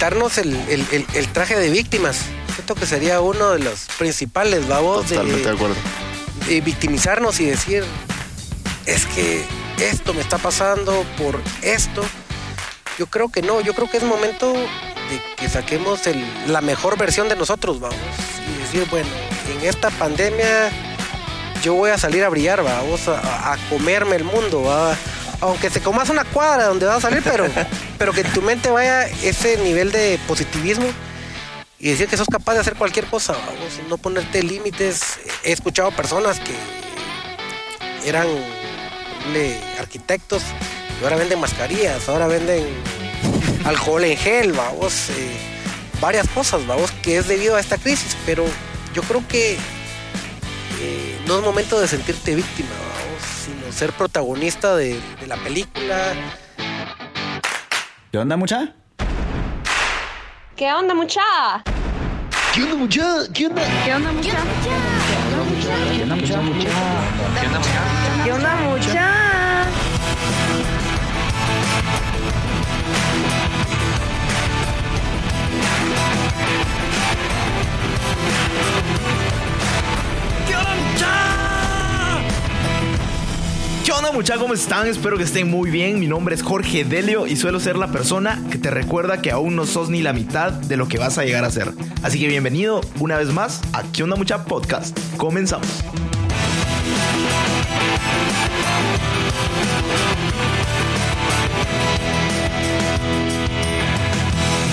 quitarnos el, el- el traje de víctimas. Siento que sería uno de los principales, babos, Totalmente de de, acuerdo. de victimizarnos y decir, es que esto me está pasando por esto. Yo creo que no, yo creo que es momento de que saquemos el- la mejor versión de nosotros, vamos. Y decir, bueno, en esta pandemia yo voy a salir a brillar, vamos, a, a comerme el mundo, va. Aunque te comas una cuadra donde vas a salir, pero, pero que en tu mente vaya ese nivel de positivismo y decir que sos capaz de hacer cualquier cosa, vamos, no ponerte límites. He escuchado personas que eran arquitectos y ahora venden mascarillas, ahora venden alcohol en gel, vamos, eh, varias cosas, vamos, que es debido a esta crisis, pero yo creo que eh, no es momento de sentirte víctima, vamos, sino ser protagonista de, de la película. ¿Qué onda, mucha? ¿Qué onda, mucha? ¿Qué onda, mucha? ¿Qué onda? ¿Qué onda, mucha? ¿Qué onda, mucha? ¿Qué onda, mucha? ¿Qué onda muchachos? ¿Cómo están? Espero que estén muy bien. Mi nombre es Jorge Delio y suelo ser la persona que te recuerda que aún no sos ni la mitad de lo que vas a llegar a ser. Así que bienvenido una vez más a ¿Qué onda mucha podcast? Comenzamos.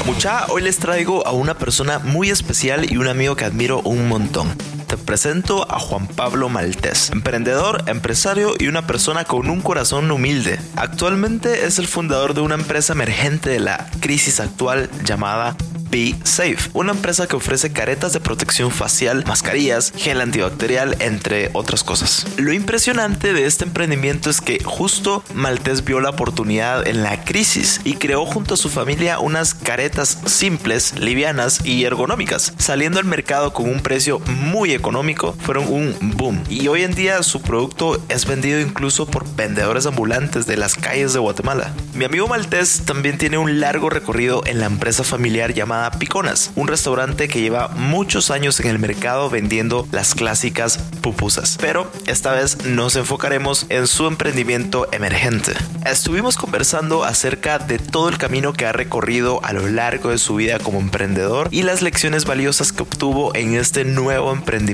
Mucha, hoy les traigo a una persona muy especial y un amigo que admiro un montón. Te presento a Juan Pablo Maltés, emprendedor, empresario y una persona con un corazón humilde. Actualmente es el fundador de una empresa emergente de la crisis actual llamada Be Safe, una empresa que ofrece caretas de protección facial, mascarillas, gel antibacterial, entre otras cosas. Lo impresionante de este emprendimiento es que justo Maltés vio la oportunidad en la crisis y creó junto a su familia unas caretas simples, livianas y ergonómicas, saliendo al mercado con un precio muy económico, fueron un boom. Y hoy en día su producto es vendido incluso por vendedores ambulantes de las calles de Guatemala. Mi amigo Maltés también tiene un largo recorrido en la empresa familiar llamada Piconas, un restaurante que lleva muchos años en el mercado vendiendo las clásicas pupusas. Pero esta vez nos enfocaremos en su emprendimiento emergente. Estuvimos conversando acerca de todo el camino que ha recorrido a lo largo de su vida como emprendedor y las lecciones valiosas que obtuvo en este nuevo emprendimiento.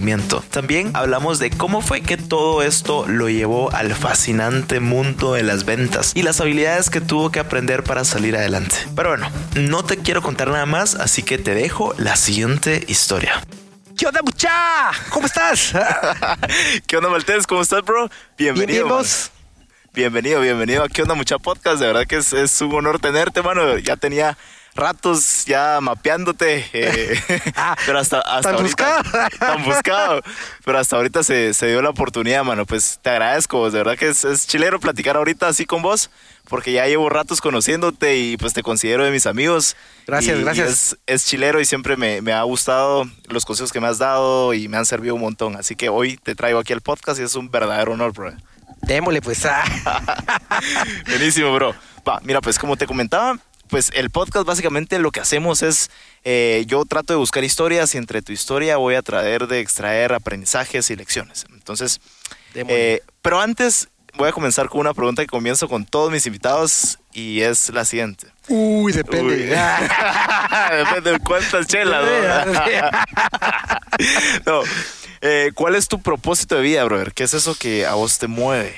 También hablamos de cómo fue que todo esto lo llevó al fascinante mundo de las ventas y las habilidades que tuvo que aprender para salir adelante. Pero bueno, no te quiero contar nada más, así que te dejo la siguiente historia. ¿Qué onda, mucha? ¿Cómo estás? ¿Qué onda, Maltés? ¿Cómo estás, bro? Bien, Bienvenido. bien. Bienvenido, bienvenido a ¿Qué onda, mucha podcast? De verdad que es, es un honor tenerte, mano. Ya tenía ratos ya mapeándote. eh, Ah, pero hasta, hasta tan ahorita- buscado. Tan buscado. Pero hasta ahorita se, se dio la oportunidad, mano. Pues te agradezco. De verdad que es, es chilero platicar ahorita así con vos. Porque ya llevo ratos conociéndote y pues te considero de mis amigos. Gracias, Y- y gracias. es, es chilero y siempre me, me ha gustado los consejos que me has dado y me han servido un montón. Así que hoy te traigo aquí al podcast y es un verdadero honor, bro. Démosle, pues. ah. Buenísimo, bro. Va, mira, pues como te comentaba, pues el podcast básicamente lo que hacemos es, eh, yo trato de buscar historias y entre tu historia voy a traer de extraer aprendizajes y lecciones. Entonces, eh, pero antes voy a comenzar con una pregunta que comienzo con todos mis invitados y es la siguiente. Uy, depende. Uy. Depende de cuántas chelas, ¿no? No. Eh, ¿Cuál es tu propósito de vida, brother? ¿Qué es eso que a vos te mueve?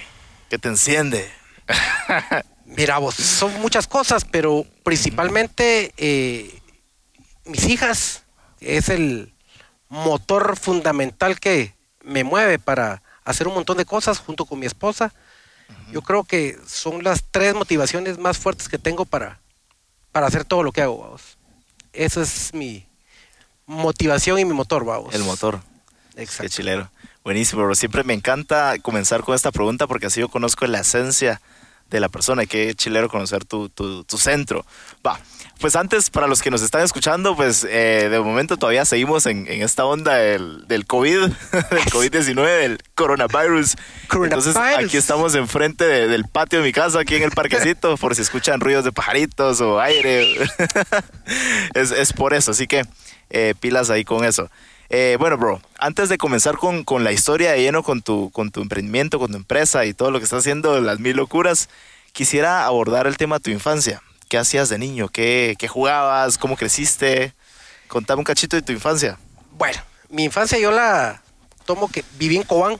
¿Que te enciende? Mira, vos, son muchas cosas, pero principalmente eh, mis hijas es el motor fundamental que me mueve para hacer un montón de cosas junto con mi esposa. Yo creo que son las tres motivaciones más fuertes que tengo para, para hacer todo lo que hago, vamos. Esa es mi motivación y mi motor, vamos. El motor. Exacto. Qué chilero. Buenísimo, bro. Siempre me encanta comenzar con esta pregunta porque así yo conozco la esencia de la persona. y Qué chilero conocer tu, tu, tu centro. Va, pues antes, para los que nos están escuchando, pues eh, de momento todavía seguimos en, en esta onda del, del COVID, del COVID-19, del coronavirus. Entonces Coronavirus. aquí estamos enfrente de- del patio de mi casa, aquí en el parquecito, por si escuchan ruidos de pajaritos o aire. es, es por eso, así que eh, pilas ahí con eso. Eh, bueno, bro, antes de comenzar con, con la historia de lleno, con tu, con tu emprendimiento, con tu empresa y todo lo que estás haciendo, las mil locuras, quisiera abordar el tema de tu infancia. ¿Qué hacías de niño? ¿Qué, qué jugabas? ¿Cómo creciste? Contame un cachito de tu infancia. Bueno, mi infancia yo la tomo que viví en Cobán.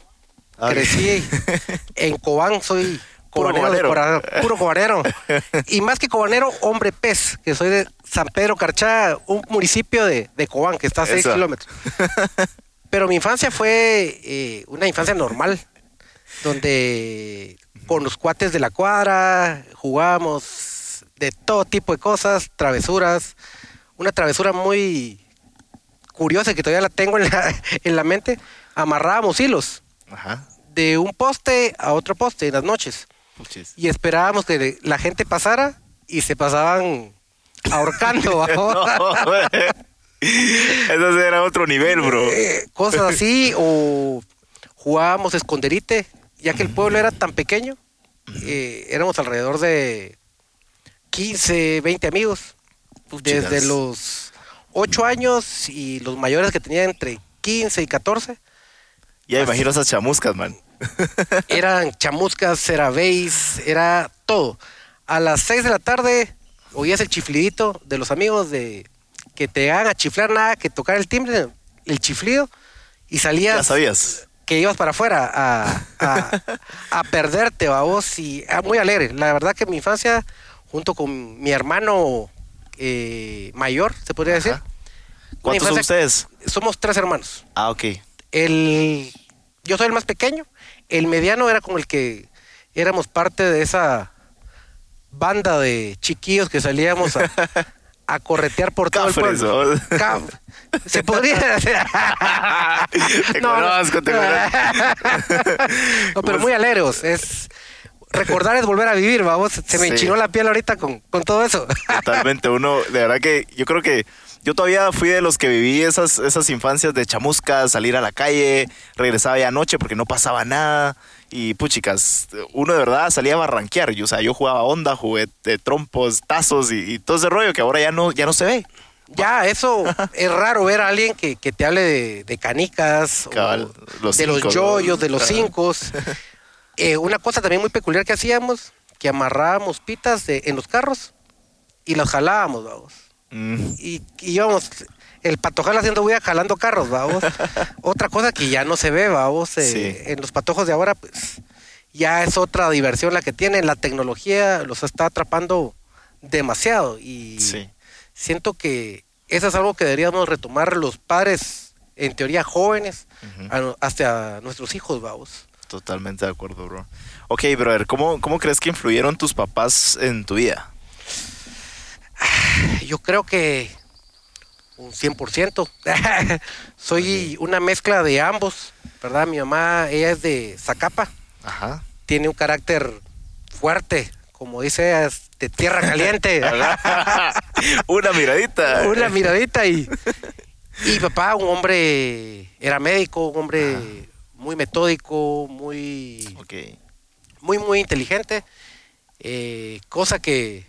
Ah, Crecí en Cobán, soy Puro cobanero, de puro cobanero. Y más que cobanero, hombre pez, que soy de San Pedro Carchá, un municipio de, de Cobán, que está a 6 Eso. kilómetros. Pero mi infancia fue eh, una infancia normal, donde con los cuates de la cuadra jugábamos de todo tipo de cosas, travesuras. Una travesura muy curiosa que todavía la tengo en la, en la mente. Amarrábamos hilos Ajá. de un poste a otro poste en las noches. Y esperábamos que la gente pasara y se pasaban ahorcando. Eso era otro nivel, bro. Eh, cosas así o jugábamos esconderite ya que el pueblo era tan pequeño eh, éramos alrededor de 15 20 amigos Puchigas. desde los 8 años y los mayores que tenían entre 15 y 14 Ya imagino esas chamuscas, man. eran chamuscas, era bass, era todo. A las 6 de la tarde oías el chiflidito de los amigos de que te hagan a chiflar nada, que tocar el timbre, el chiflido, y Ya salías sabías. que ibas para afuera a, a, a perderte, vos, y ah, muy alegre. La verdad que mi infancia, junto con mi hermano eh, mayor, se podría decir, Ajá. ¿Cuántos son ustedes? somos tres hermanos. Ah, ok. El, yo soy el más pequeño. El mediano era como el que éramos parte de esa banda de chiquillos que salíamos a, a corretear por todo Cafres, el pueblo. ¿no? Se podría decir. Te conozco, te conozco. no, pero muy alegres. Es recordar es volver a vivir, vamos. Se me Sí. enchinó la piel ahorita con, con todo eso. Totalmente, uno, de verdad que yo creo que yo todavía fui de los que viví esas, esas infancias de chamuscas, salir a la calle, regresaba ya anoche porque no pasaba nada. Y puchicas, uno de verdad salía a barranquear. Yo, o sea, yo jugaba onda, jugué de trompos, tazos y, y todo ese rollo que ahora ya no, ya no se ve. Ya, eso es raro ver a alguien que, que te hable de, de canicas, o los de los yoyos, de los cinco. Eh, una cosa también muy peculiar que hacíamos, que amarrábamos pitas de- en los carros y las jalábamos, vamos. Mm, Y, y íbamos, el patojal haciendo bulla jalando carros, vamos. otra cosa que ya no se ve, vamos. eh, Sí. En los patojos de ahora, pues, ya es otra diversión la que tienen. La tecnología los está atrapando demasiado y Sí. siento que eso es algo que deberíamos retomar los padres, en teoría jóvenes, a hasta nuestros hijos, vamos. Totalmente de acuerdo, bro. Ok, brother, ¿cómo, ¿cómo crees que influyeron tus papás en tu vida? Yo creo que un 100%. Soy una mezcla de ambos, ¿verdad? Mi mamá, ella es de Zacapa, Ajá. tiene un carácter fuerte, como dice, de tierra caliente. Una miradita. una miradita y y papá un hombre era médico un hombre muy metódico muy muy muy inteligente eh, cosa que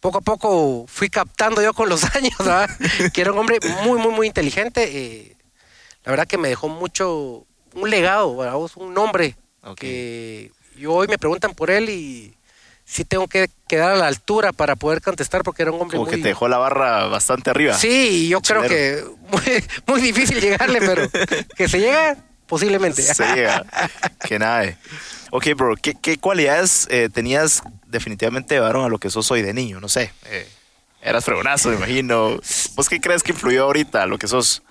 poco a poco fui captando yo con los años ¿verdad? que era un hombre muy muy muy inteligente eh, la verdad que me dejó mucho un legado ¿verdad? un nombre que yo hoy me preguntan por él y sí tengo que quedar a la altura para poder contestar porque era un hombre Como muy que te dejó la barra bastante arriba. Sí, yo creo que muy, muy difícil llegarle, pero que se llega posiblemente. Se llega. que nada. Ok, bro, ¿qué, qué cualidades eh, tenías definitivamente llevaron a lo que sos hoy de niño? No sé. eh, eras fregonazo, me imagino. ¿Vos qué crees que influyó ahorita a lo que sos?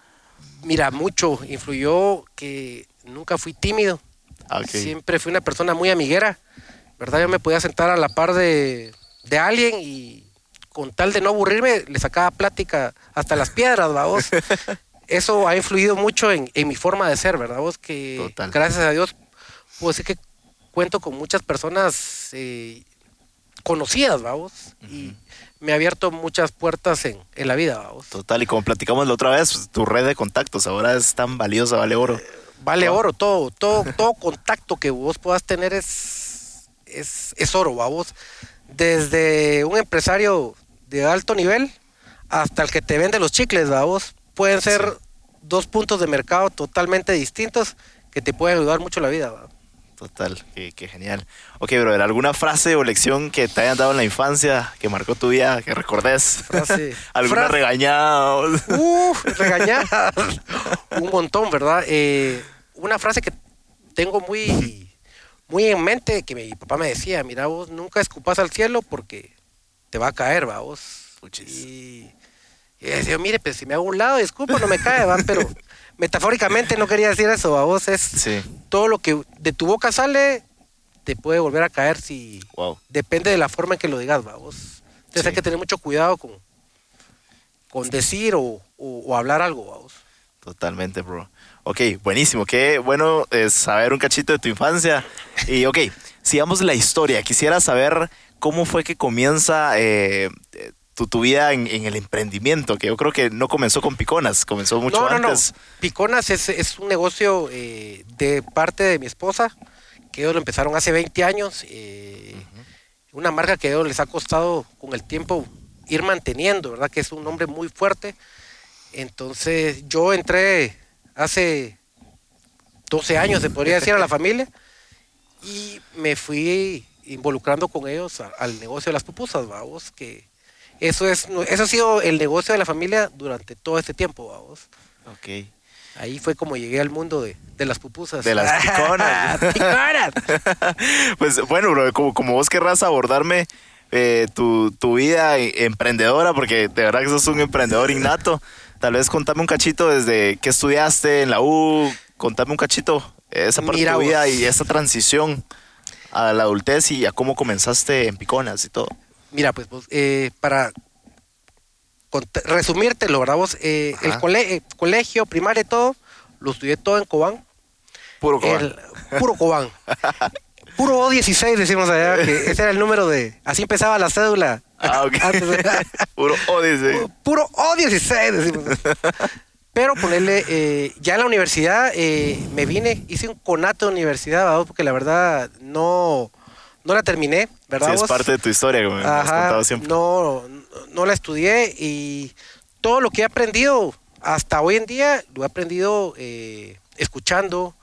Mira, mucho influyó que nunca fui tímido. Ah, ok. Siempre fui una persona muy amiguera. ¿Verdad? Yo me podía sentar a la par de, de alguien y con tal de no aburrirme, le sacaba plática hasta las piedras, ¿va vos? Eso ha influido mucho en, en mi forma de ser, ¿verdad? Vos que Total. gracias a Dios puedo decir que cuento con muchas personas eh, conocidas, vamos, y me ha abierto muchas puertas en, en la vida, vamos. Total, y como platicamos la otra vez, pues, tu red de contactos ahora es tan valiosa, vale oro. Vale Wow. oro, todo, todo, todo contacto que vos puedas tener es, es, es oro, vamos. Desde un empresario de alto nivel hasta el que te vende los chicles, vamos. Pueden ser Sí. dos puntos de mercado totalmente distintos que te pueden ayudar mucho la vida, ¿va? Total, qué, qué genial. Ok, brother, ¿alguna frase o lección que te hayan dado en la infancia que marcó tu vida, que recordes? Frase- ¿Alguna frase- regañada? Uf, regañadas. Un montón, ¿verdad? Eh, una frase que tengo muy, muy en mente, que mi papá me decía, mira vos, nunca escupas al cielo porque te va a caer, va vos. Puchis. Y, y decía, mire, pues si me hago a un lado, escupo, no me cae, va, pero metafóricamente no quería decir eso, va vos, es Sí, todo lo que de tu boca sale, te puede volver a caer si wow. depende de la forma en que lo digas, va vos. Entonces Sí. hay que tener mucho cuidado con, con decir o, o- o hablar algo, va vos. Totalmente, bro. Ok, buenísimo. Qué bueno es saber un cachito de tu infancia. Y ok, sigamos la historia. Quisiera saber cómo fue que comienza eh, eh, tu, tu vida en, en el emprendimiento, que yo creo que no comenzó con piconas, comenzó mucho no, no, antes. no. Piconas es, es un negocio eh, de parte de mi esposa, que ellos lo empezaron hace 20 años. eh, Una marca que a ellos les ha costado con el tiempo ir manteniendo, ¿verdad? Que es un nombre muy fuerte. Entonces yo entré hace 12 años, se podría decir, a la familia y me fui involucrando con ellos al negocio de las pupusas, vamos, que eso es eso ha sido el negocio de la familia durante todo este tiempo, vamos. Ok. Ahí fue como llegué al mundo de, de las pupusas. De las piconas. Piconas. Pues bueno, bro, como, como vos querrás abordarme eh, tu, tu vida e- emprendedora, porque de verdad que sos un emprendedor innato, tal vez contame un cachito desde que estudiaste en la U, contame un cachito esa parte Mira de tu vida vos. y esa transición a la adultez y a cómo comenzaste en Piconas y todo. Mira, pues vos, eh, para resumírtelo, ¿verdad? Vos, eh, el cole- eh, colegio, primaria y todo, lo estudié todo en Cobán. Puro Cobán. El- puro Cobán. Puro O16 decimos allá, que ese era el número de... Así empezaba la cédula. Ah, ok. Puro Odyssey. Puro O16 decimos. Pero ponerle, eh, ya en la universidad eh, me vine, hice un conato de universidad, ¿verdad? porque la verdad no, no la terminé, ¿verdad? Sí, es vos? parte de tu historia, como me has Ajá, contado siempre. No, no la estudié y todo lo que he aprendido hasta hoy en día lo he aprendido eh, escuchando,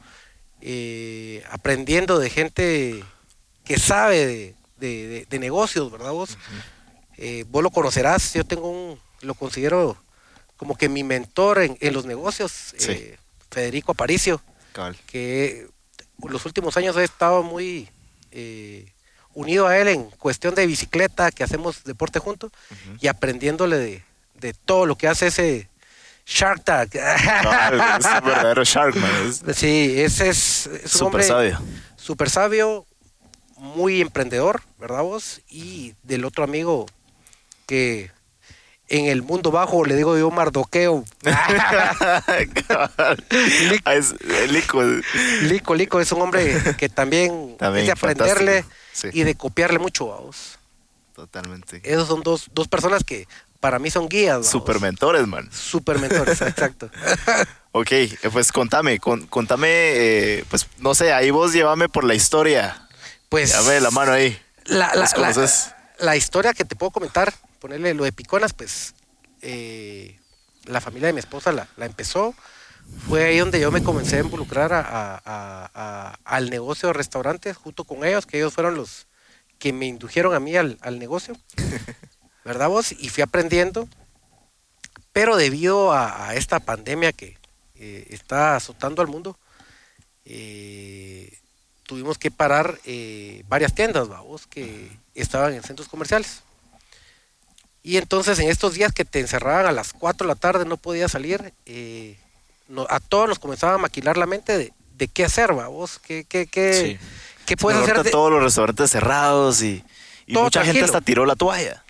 eh, aprendiendo de gente que sabe de, de- de- de negocios, ¿verdad vos? Eh, vos lo conocerás, yo tengo un, lo considero como que mi mentor en, en los negocios, Sí. Federico Aparicio Cabal. que los últimos años he estado muy eh, unido a él en cuestión de bicicleta, que hacemos deporte juntos, y aprendiéndole de, de todo lo que hace ese Shark Tank. Cabal, es un verdadero Shark, man. Es sí, ese es, es un hombre sabio. súper sabio, muy emprendedor, ¿verdad vos? Y del otro amigo que en el mundo bajo le digo yo mardoqueo. Ah, Lico. Lico, Lico es un hombre que también, También es de aprenderle fantástico, sí. y de copiarle mucho a vos. Totalmente. Esos son dos, dos personas que para mí son guías. Super mentores, man. Super mentores, exacto. Ok, eh, pues contame, con- contame, eh, pues no sé, ahí vos llévame por la historia. Pues Dame la mano ahí. la, la- la historia que te puedo comentar, ponerle lo de Piconas, pues eh, la familia de mi esposa la, la empezó. Fue ahí donde yo me comencé a involucrar a- a- a- a- al negocio de restaurantes junto con ellos, que ellos fueron los que me indujeron a mí al, al negocio. ¿Verdad vos? Y fui aprendiendo. Pero debido a, a esta pandemia que eh, está azotando al mundo, eh, tuvimos que parar eh, varias tiendas, vamos, que estaban en centros comerciales. Y entonces en estos días que te encerraban a las 4 de la tarde, no podías salir, eh, no- a todos nos comenzaba a maquilar la mente de, de qué hacer, vos, qué, qué, qué, Sí. qué puedes hacer. de- todos los restaurantes cerrados y, mucha gente hasta tiró la toalla.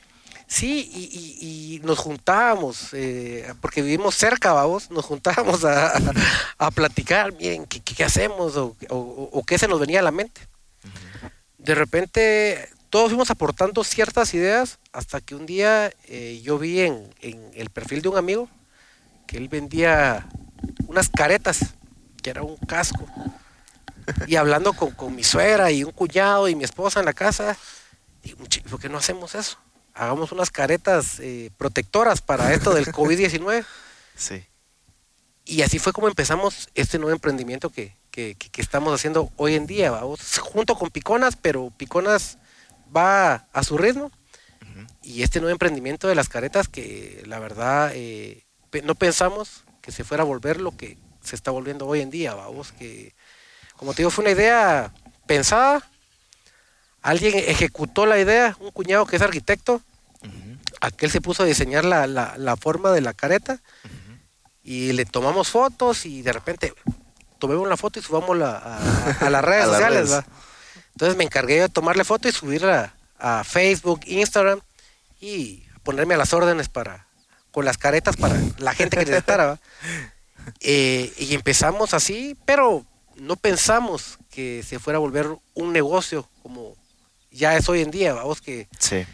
Sí, y, y- y nos juntábamos, eh, porque vivimos cerca, vamos, nos juntábamos a, a, a platicar, miren, ¿qué, hacemos o, o- o qué se nos venía a la mente. De repente todos fuimos aportando ciertas ideas hasta que un día eh, yo vi en, en el perfil de un amigo que él vendía unas caretas, que era un casco. Y hablando con, con mi suegra y un cuñado y mi esposa en la casa, digo, "Muchi, ¿por qué no hacemos eso? Hagamos unas caretas eh, protectoras para esto del COVID-19. Sí. Y así fue como empezamos este nuevo emprendimiento que, que- que- que estamos haciendo hoy en día, vamos, junto con Piconas, pero Piconas va a su ritmo. Y este nuevo emprendimiento de las caretas que la verdad eh, no pensamos que se fuera a volver lo que se está volviendo hoy en día, vamos, que como te digo, fue una idea pensada, alguien ejecutó la idea, un cuñado que es arquitecto, aquel se puso a diseñar la, la- la forma de la careta y le tomamos fotos y de repente tomemos la foto y subámosla a, a- las redes A las sociales. redes. ¿va? Entonces me encargué de tomarle foto y subirla a Facebook, Instagram y ponerme a las órdenes para con las caretas para la gente que necesitara. Eh, y empezamos así, pero no pensamos que se fuera a volver un negocio como ya es hoy en día, vamos que Sí.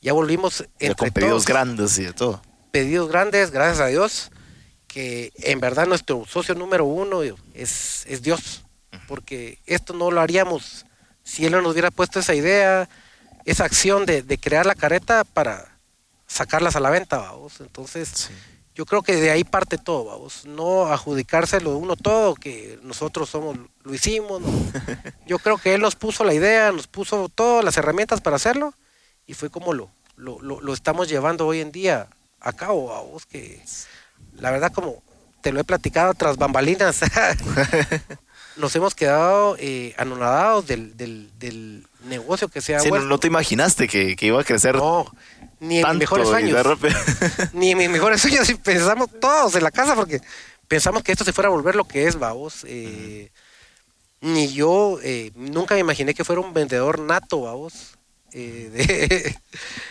ya volvimos Ya entre con pedidos todos grandes y de todo. pedidos grandes, gracias a Dios, que en verdad nuestro socio número uno es, es Dios, porque esto no lo haríamos si Él no nos hubiera puesto esa idea, esa acción de, de crear la careta para sacarlas a la venta, vamos. Entonces, yo creo que de ahí parte todo, vamos. No adjudicárselo uno todo, que nosotros somos, lo hicimos. no. Yo creo que Él nos puso la idea, nos puso todas las herramientas para hacerlo, y fue como lo, lo, lo- lo estamos llevando hoy en día a cabo, vamos, que la verdad como te lo he platicado tras bambalinas, nos hemos quedado eh, anonadados del, del, del negocio que se ha Sí, no te imaginaste que, que iba a crecer No, ni en tanto mis mejores sueños. Ni en mis mejores sueños y pensamos todos en la casa porque pensamos que esto se fuera a volver lo que es, vamos. eh, Ni yo eh, nunca me imaginé que fuera un vendedor nato, vamos. eh, de-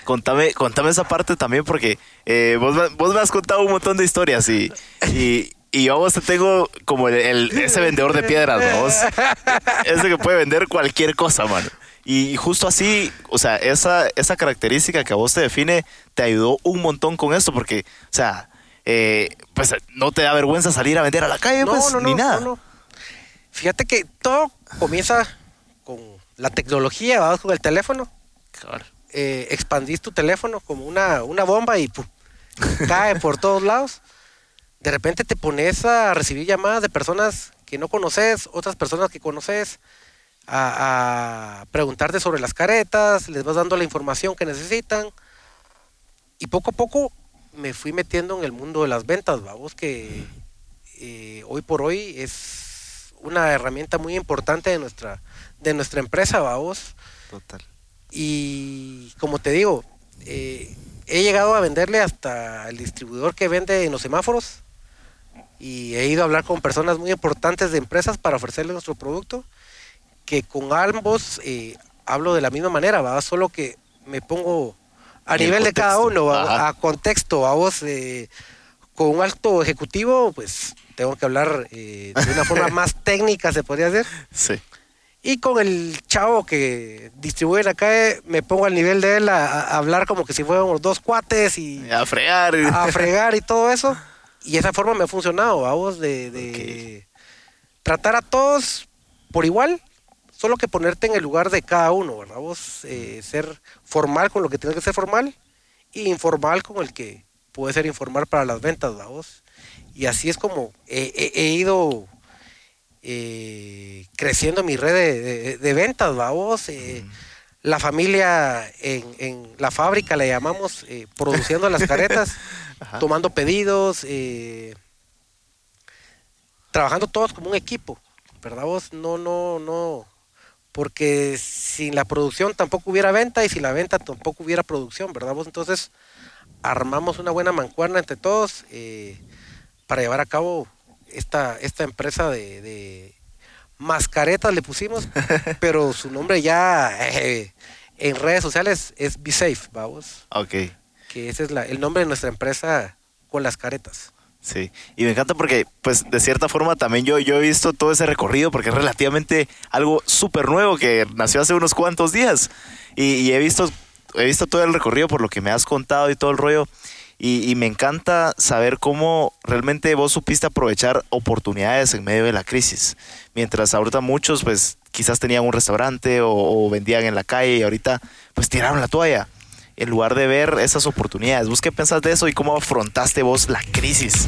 contame, contame esa parte también porque eh, vos, me- vos me has contado un montón de historias y, y, y yo a vos te tengo como el, el- ese vendedor de piedras, ¿no? Vos, ese que puede vender cualquier cosa, mano. Y justo así, o sea, esa, esa característica que a vos te define te ayudó un montón con esto porque, o sea, eh, pues no te da vergüenza salir a vender a la calle, pues, ni nada. no, no. Fíjate que todo comienza con la tecnología, vamos con el teléfono. eh, expandís tu teléfono como una, una bomba y ¡pum! cae por todos lados. De repente te pones a recibir llamadas de personas que no conoces, otras personas que conoces, a, a preguntarte sobre las caretas, les vas dando la información que necesitan. Y poco a poco me fui metiendo en el mundo de las ventas, vamos, que eh, hoy por hoy es una herramienta muy importante de nuestra, de nuestra empresa, vamos. Total. Y como te digo, eh, he llegado a venderle hasta el distribuidor que vende en los semáforos y he ido a hablar con personas muy importantes de empresas para ofrecerles nuestro producto, que con ambos eh, hablo de la misma manera, ¿va? solo que me pongo a nivel de cada uno. Ajá. a contexto, a vos, eh, con un alto ejecutivo, pues tengo que hablar eh, de una forma más técnica, se podría decir. Sí. Y con el chavo que distribuye acá, eh, me pongo al nivel de él a, a hablar como que si fuéramos dos cuates y A fregar. a fregar y todo eso. Y esa forma me ha funcionado, vamos, de, de tratar a todos por igual, solo que ponerte en el lugar de cada uno, ¿verdad? Vos eh, ser formal con lo que tienes que ser formal y informal con el que puede ser informal para las ventas, vamos. Y así es como he, he- he ido eh, creciendo mi red de, de- de ventas, vamos. Eh, La familia en, en la fábrica le llamamos produciendo las caretas, tomando pedidos, trabajando todos como un equipo, ¿verdad vos? No, no, no, porque sin la producción tampoco hubiera venta y sin la venta tampoco hubiera producción, ¿verdad vos? Entonces armamos una buena mancuerna entre todos eh, para llevar a cabo esta, esta empresa de, de mascaretas le pusimos, pero su nombre ya eh, en redes sociales es Be Safe, vamos, Ok. que ese es la- el nombre de nuestra empresa con las caretas. Sí, y me encanta porque, pues, de cierta forma también yo, yo he visto todo ese recorrido porque es relativamente algo súper nuevo que nació hace unos cuantos días. Y, he visto he visto todo el recorrido por lo que me has contado y todo el rollo. Y, y, me encanta saber cómo realmente vos supiste aprovechar oportunidades en medio de la crisis. Mientras ahorita muchos, pues, quizás tenían un restaurante o, o vendían en la calle y ahorita, pues, tiraron la toalla en lugar de ver esas oportunidades. ¿Vos qué pensás de eso y cómo afrontaste vos la crisis?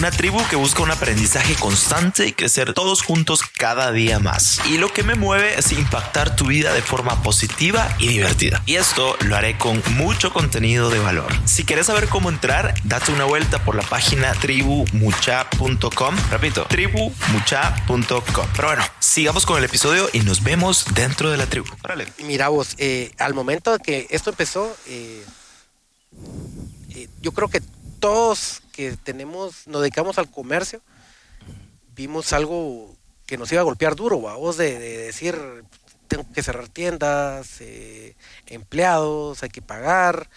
Una tribu que busca un aprendizaje constante y crecer todos juntos cada día más. Y lo que me mueve es impactar tu vida de forma positiva y divertida. Y esto lo haré con mucho contenido de valor. Si quieres saber cómo entrar, date una vuelta por la página tribumucha.com. Repito, tribumucha.com. Pero bueno, sigamos con el episodio y nos vemos dentro de la tribu. Órale. Mira vos, eh, al momento que esto empezó, eh, eh, yo creo que todos que tenemos, nos dedicamos al comercio, vimos algo que nos iba a golpear duro, vamos, de, de, decir, tengo que cerrar tiendas, eh, empleados, hay que pagar,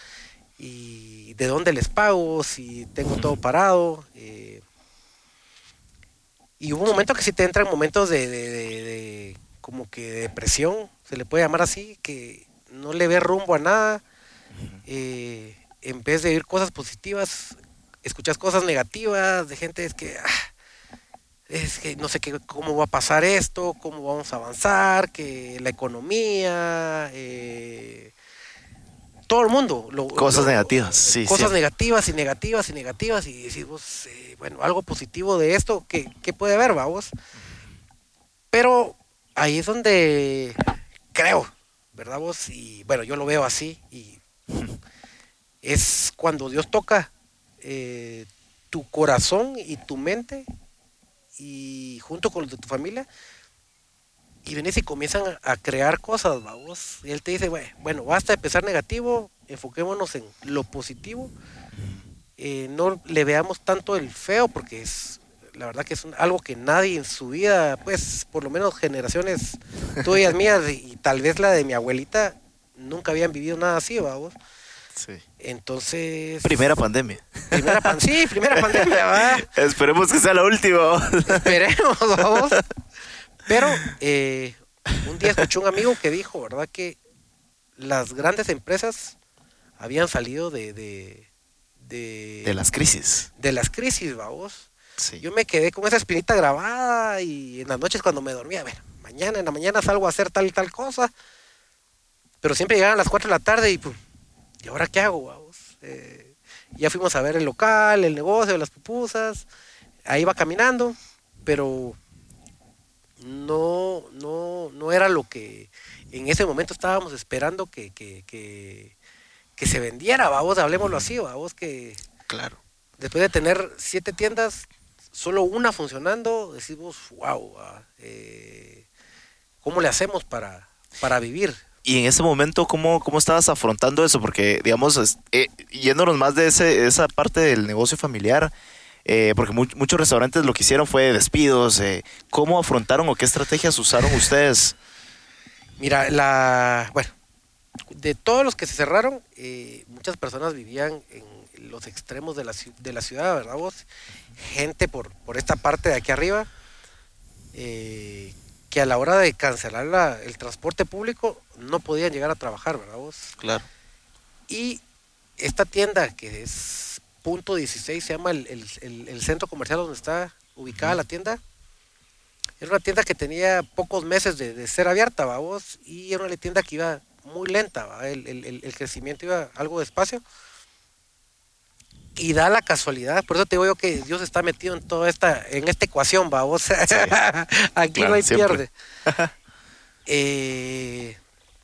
y de dónde les pago, si tengo todo parado. Eh, y hubo un momento que sí te entran momentos de, de, como que depresión, se le puede llamar así, que no le ve rumbo a nada. Eh, en vez de oír cosas positivas, escuchas cosas negativas de gente es que ah, es que no sé qué, cómo va a pasar esto, cómo vamos a avanzar, que la economía, eh, todo el mundo. Lo, cosas lo, negativas, sí. Cosas sí. negativas y negativas y negativas y decimos, eh, bueno, algo positivo de esto, ¿qué, qué puede haber, vamos? Pero ahí es donde creo, ¿verdad vos? Y bueno, yo lo veo así y es cuando Dios toca eh, tu corazón y tu mente y junto con los de tu familia y venís y comienzan a, crear cosas, vamos. Y él te dice, bueno, basta de pensar negativo, enfoquémonos en lo positivo. Eh, no le veamos tanto el feo porque es la verdad que es un, algo que nadie en su vida, pues por lo menos generaciones tuyas, mías y, y tal vez la de mi abuelita, nunca habían vivido nada así, vamos. Sí. Entonces. Primera pandemia. Primera pan sí, primera pandemia, ¿va? Esperemos que sea la última. Esperemos, vamos. Pero eh, un día escuché un amigo que dijo, ¿verdad? Que las grandes empresas habían salido de. de, de, de las crisis. De las crisis, vamos. Sí. Yo me quedé con esa espinita grabada y en las noches cuando me dormía, a ver, mañana, en la mañana salgo a hacer tal y tal cosa. Pero siempre llegaban a las 4 de la tarde y, pues, ¿y ahora qué hago? Vamos? Eh, ya fuimos a ver el local, el negocio, las pupusas. Ahí va caminando, pero no, no, no era lo que en ese momento estábamos esperando que, que, que, que se vendiera, vamos, hablemoslo así, vamos, que claro. después de tener siete tiendas, solo una funcionando, decimos, wow, eh, ¿cómo le hacemos para, para vivir? Y en ese momento, ¿cómo, cómo estabas afrontando eso? Porque, digamos, eh, yéndonos más de ese, esa parte del negocio familiar, eh, porque mu muchos restaurantes lo que hicieron fue despidos. Eh, ¿Cómo afrontaron o qué estrategias usaron ustedes? Mira, la, bueno, de todos los que se cerraron, eh, muchas personas vivían en los extremos de la, de la ciudad, ¿verdad vos? Gente por, por esta parte de aquí arriba, que a la hora de cancelar la, el transporte público no podían llegar a trabajar, ¿verdad vos? Claro. Y esta tienda que es punto 16, se llama el, el, el, el centro comercial donde está ubicada la tienda, era una tienda que tenía pocos meses de, de ser abierta, vamos, y era una tienda que iba muy lenta, ¿va? El, el, el, crecimiento iba algo despacio. Y da la casualidad, por eso te digo yo que Dios está metido en toda esta, en esta ecuación, vamos. Sí. Aquí claro, no hay siempre. pierde. eh,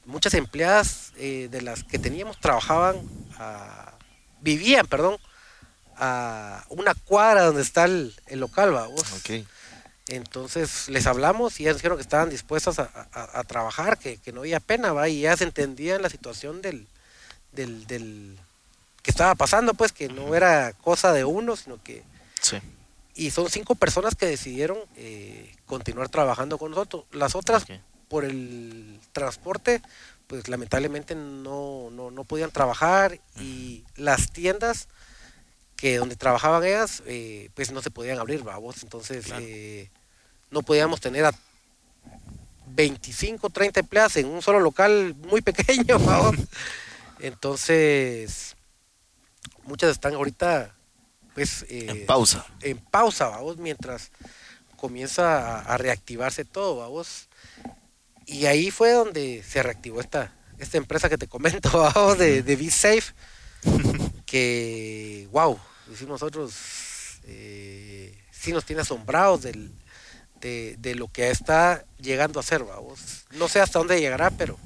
muchas empleadas eh, de las que teníamos trabajaban, uh, vivían, perdón, a una cuadra donde está el, el local, vamos. Ok. Entonces les hablamos y ellas dijeron que estaban dispuestas a, a- a trabajar, que, que no había pena, ¿va? Y ellas entendían la situación del, del, del que estaba pasando, pues que no era cosa de uno, sino que... Sí. Y son cinco personas que decidieron eh, continuar trabajando con nosotros. Las otras, por el transporte, pues lamentablemente no, no, no podían trabajar y las tiendas que donde trabajaban ellas, eh, pues no se podían abrir, vamos. Entonces, Claro. eh, no podíamos tener a 25, 30 empleadas en un solo local muy pequeño, vamos. Entonces, muchas están ahorita, pues... eh, En pausa. en pausa, vamos, mientras comienza a, a reactivarse todo, vamos. Y ahí fue donde se reactivó esta, esta empresa que te comento, vamos, de, de Be Safe, que, wow, decimos nosotros, eh, sí nos tiene asombrados del, de, de lo que está llegando a ser, vamos. No sé hasta dónde llegará, pero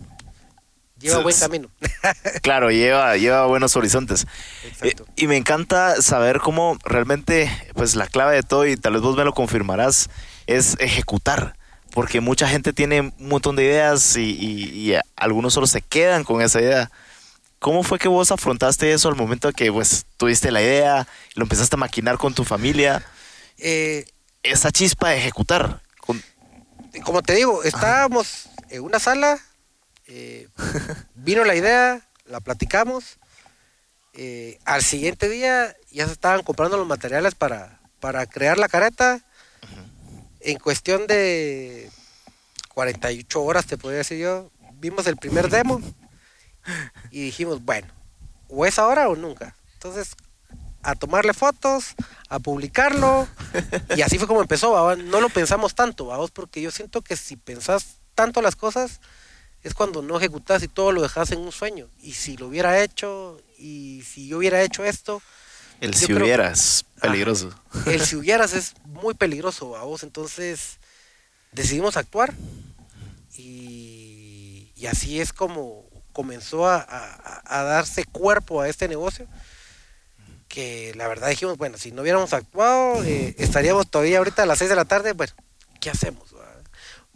lleva buen camino. Claro, lleva, lleva buenos horizontes. Exacto. Eh, y me encanta saber cómo realmente, pues la clave de todo, y tal vez vos me lo confirmarás, es ejecutar. Porque mucha gente tiene un montón de ideas y, y- y algunos solo se quedan con esa idea. ¿Cómo fue que vos afrontaste eso al momento que pues tuviste la idea, lo empezaste a maquinar con tu familia? Eh, Esa chispa de ejecutar. con- como te digo, estábamos en una sala, eh, vino la idea, la platicamos. eh, al siguiente día ya se estaban comprando los materiales para, para crear la careta. En cuestión de 48 horas, te podría decir yo, vimos el primer demo y dijimos, bueno, o es ahora o nunca. Entonces, a tomarle fotos, a publicarlo, y así fue como empezó, ¿va? no lo pensamos tanto, vamos, porque yo siento que si pensás tanto las cosas, es cuando no ejecutas y todo lo dejas en un sueño. Y si lo hubiera hecho, y si yo hubiera hecho esto, El si creo- hubieras, peligroso. el si hubieras es muy peligroso, vamos. Entonces decidimos actuar y, y así es como comenzó a, a- a darse cuerpo a este negocio. Que la verdad dijimos, bueno, si no hubiéramos actuado, eh, estaríamos todavía ahorita a las 6 de la tarde. Bueno, ¿qué hacemos?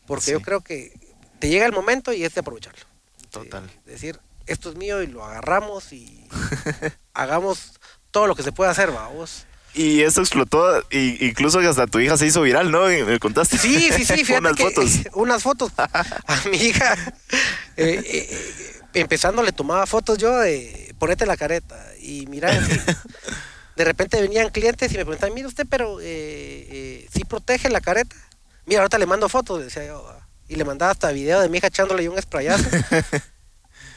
Porque Sí. yo creo que te llega el momento y es de aprovecharlo. Total. De decir, esto es mío y lo agarramos y hagamos todo lo que se pueda hacer, vamos. Y eso explotó, y incluso hasta tu hija se hizo viral, ¿no? Me contaste. Sí, sí, sí, fíjate Unas que- fotos. unas fotos. A mi hija, eh, eh, eh, empezando le tomaba fotos yo de ponete la careta y mira, de repente venían clientes y me preguntaban, mire usted, pero eh, eh, ¿sí protege la careta? Mira, ahorita le mando fotos, decía yo, y le mandaba hasta video de mi hija echándole un sprayazo.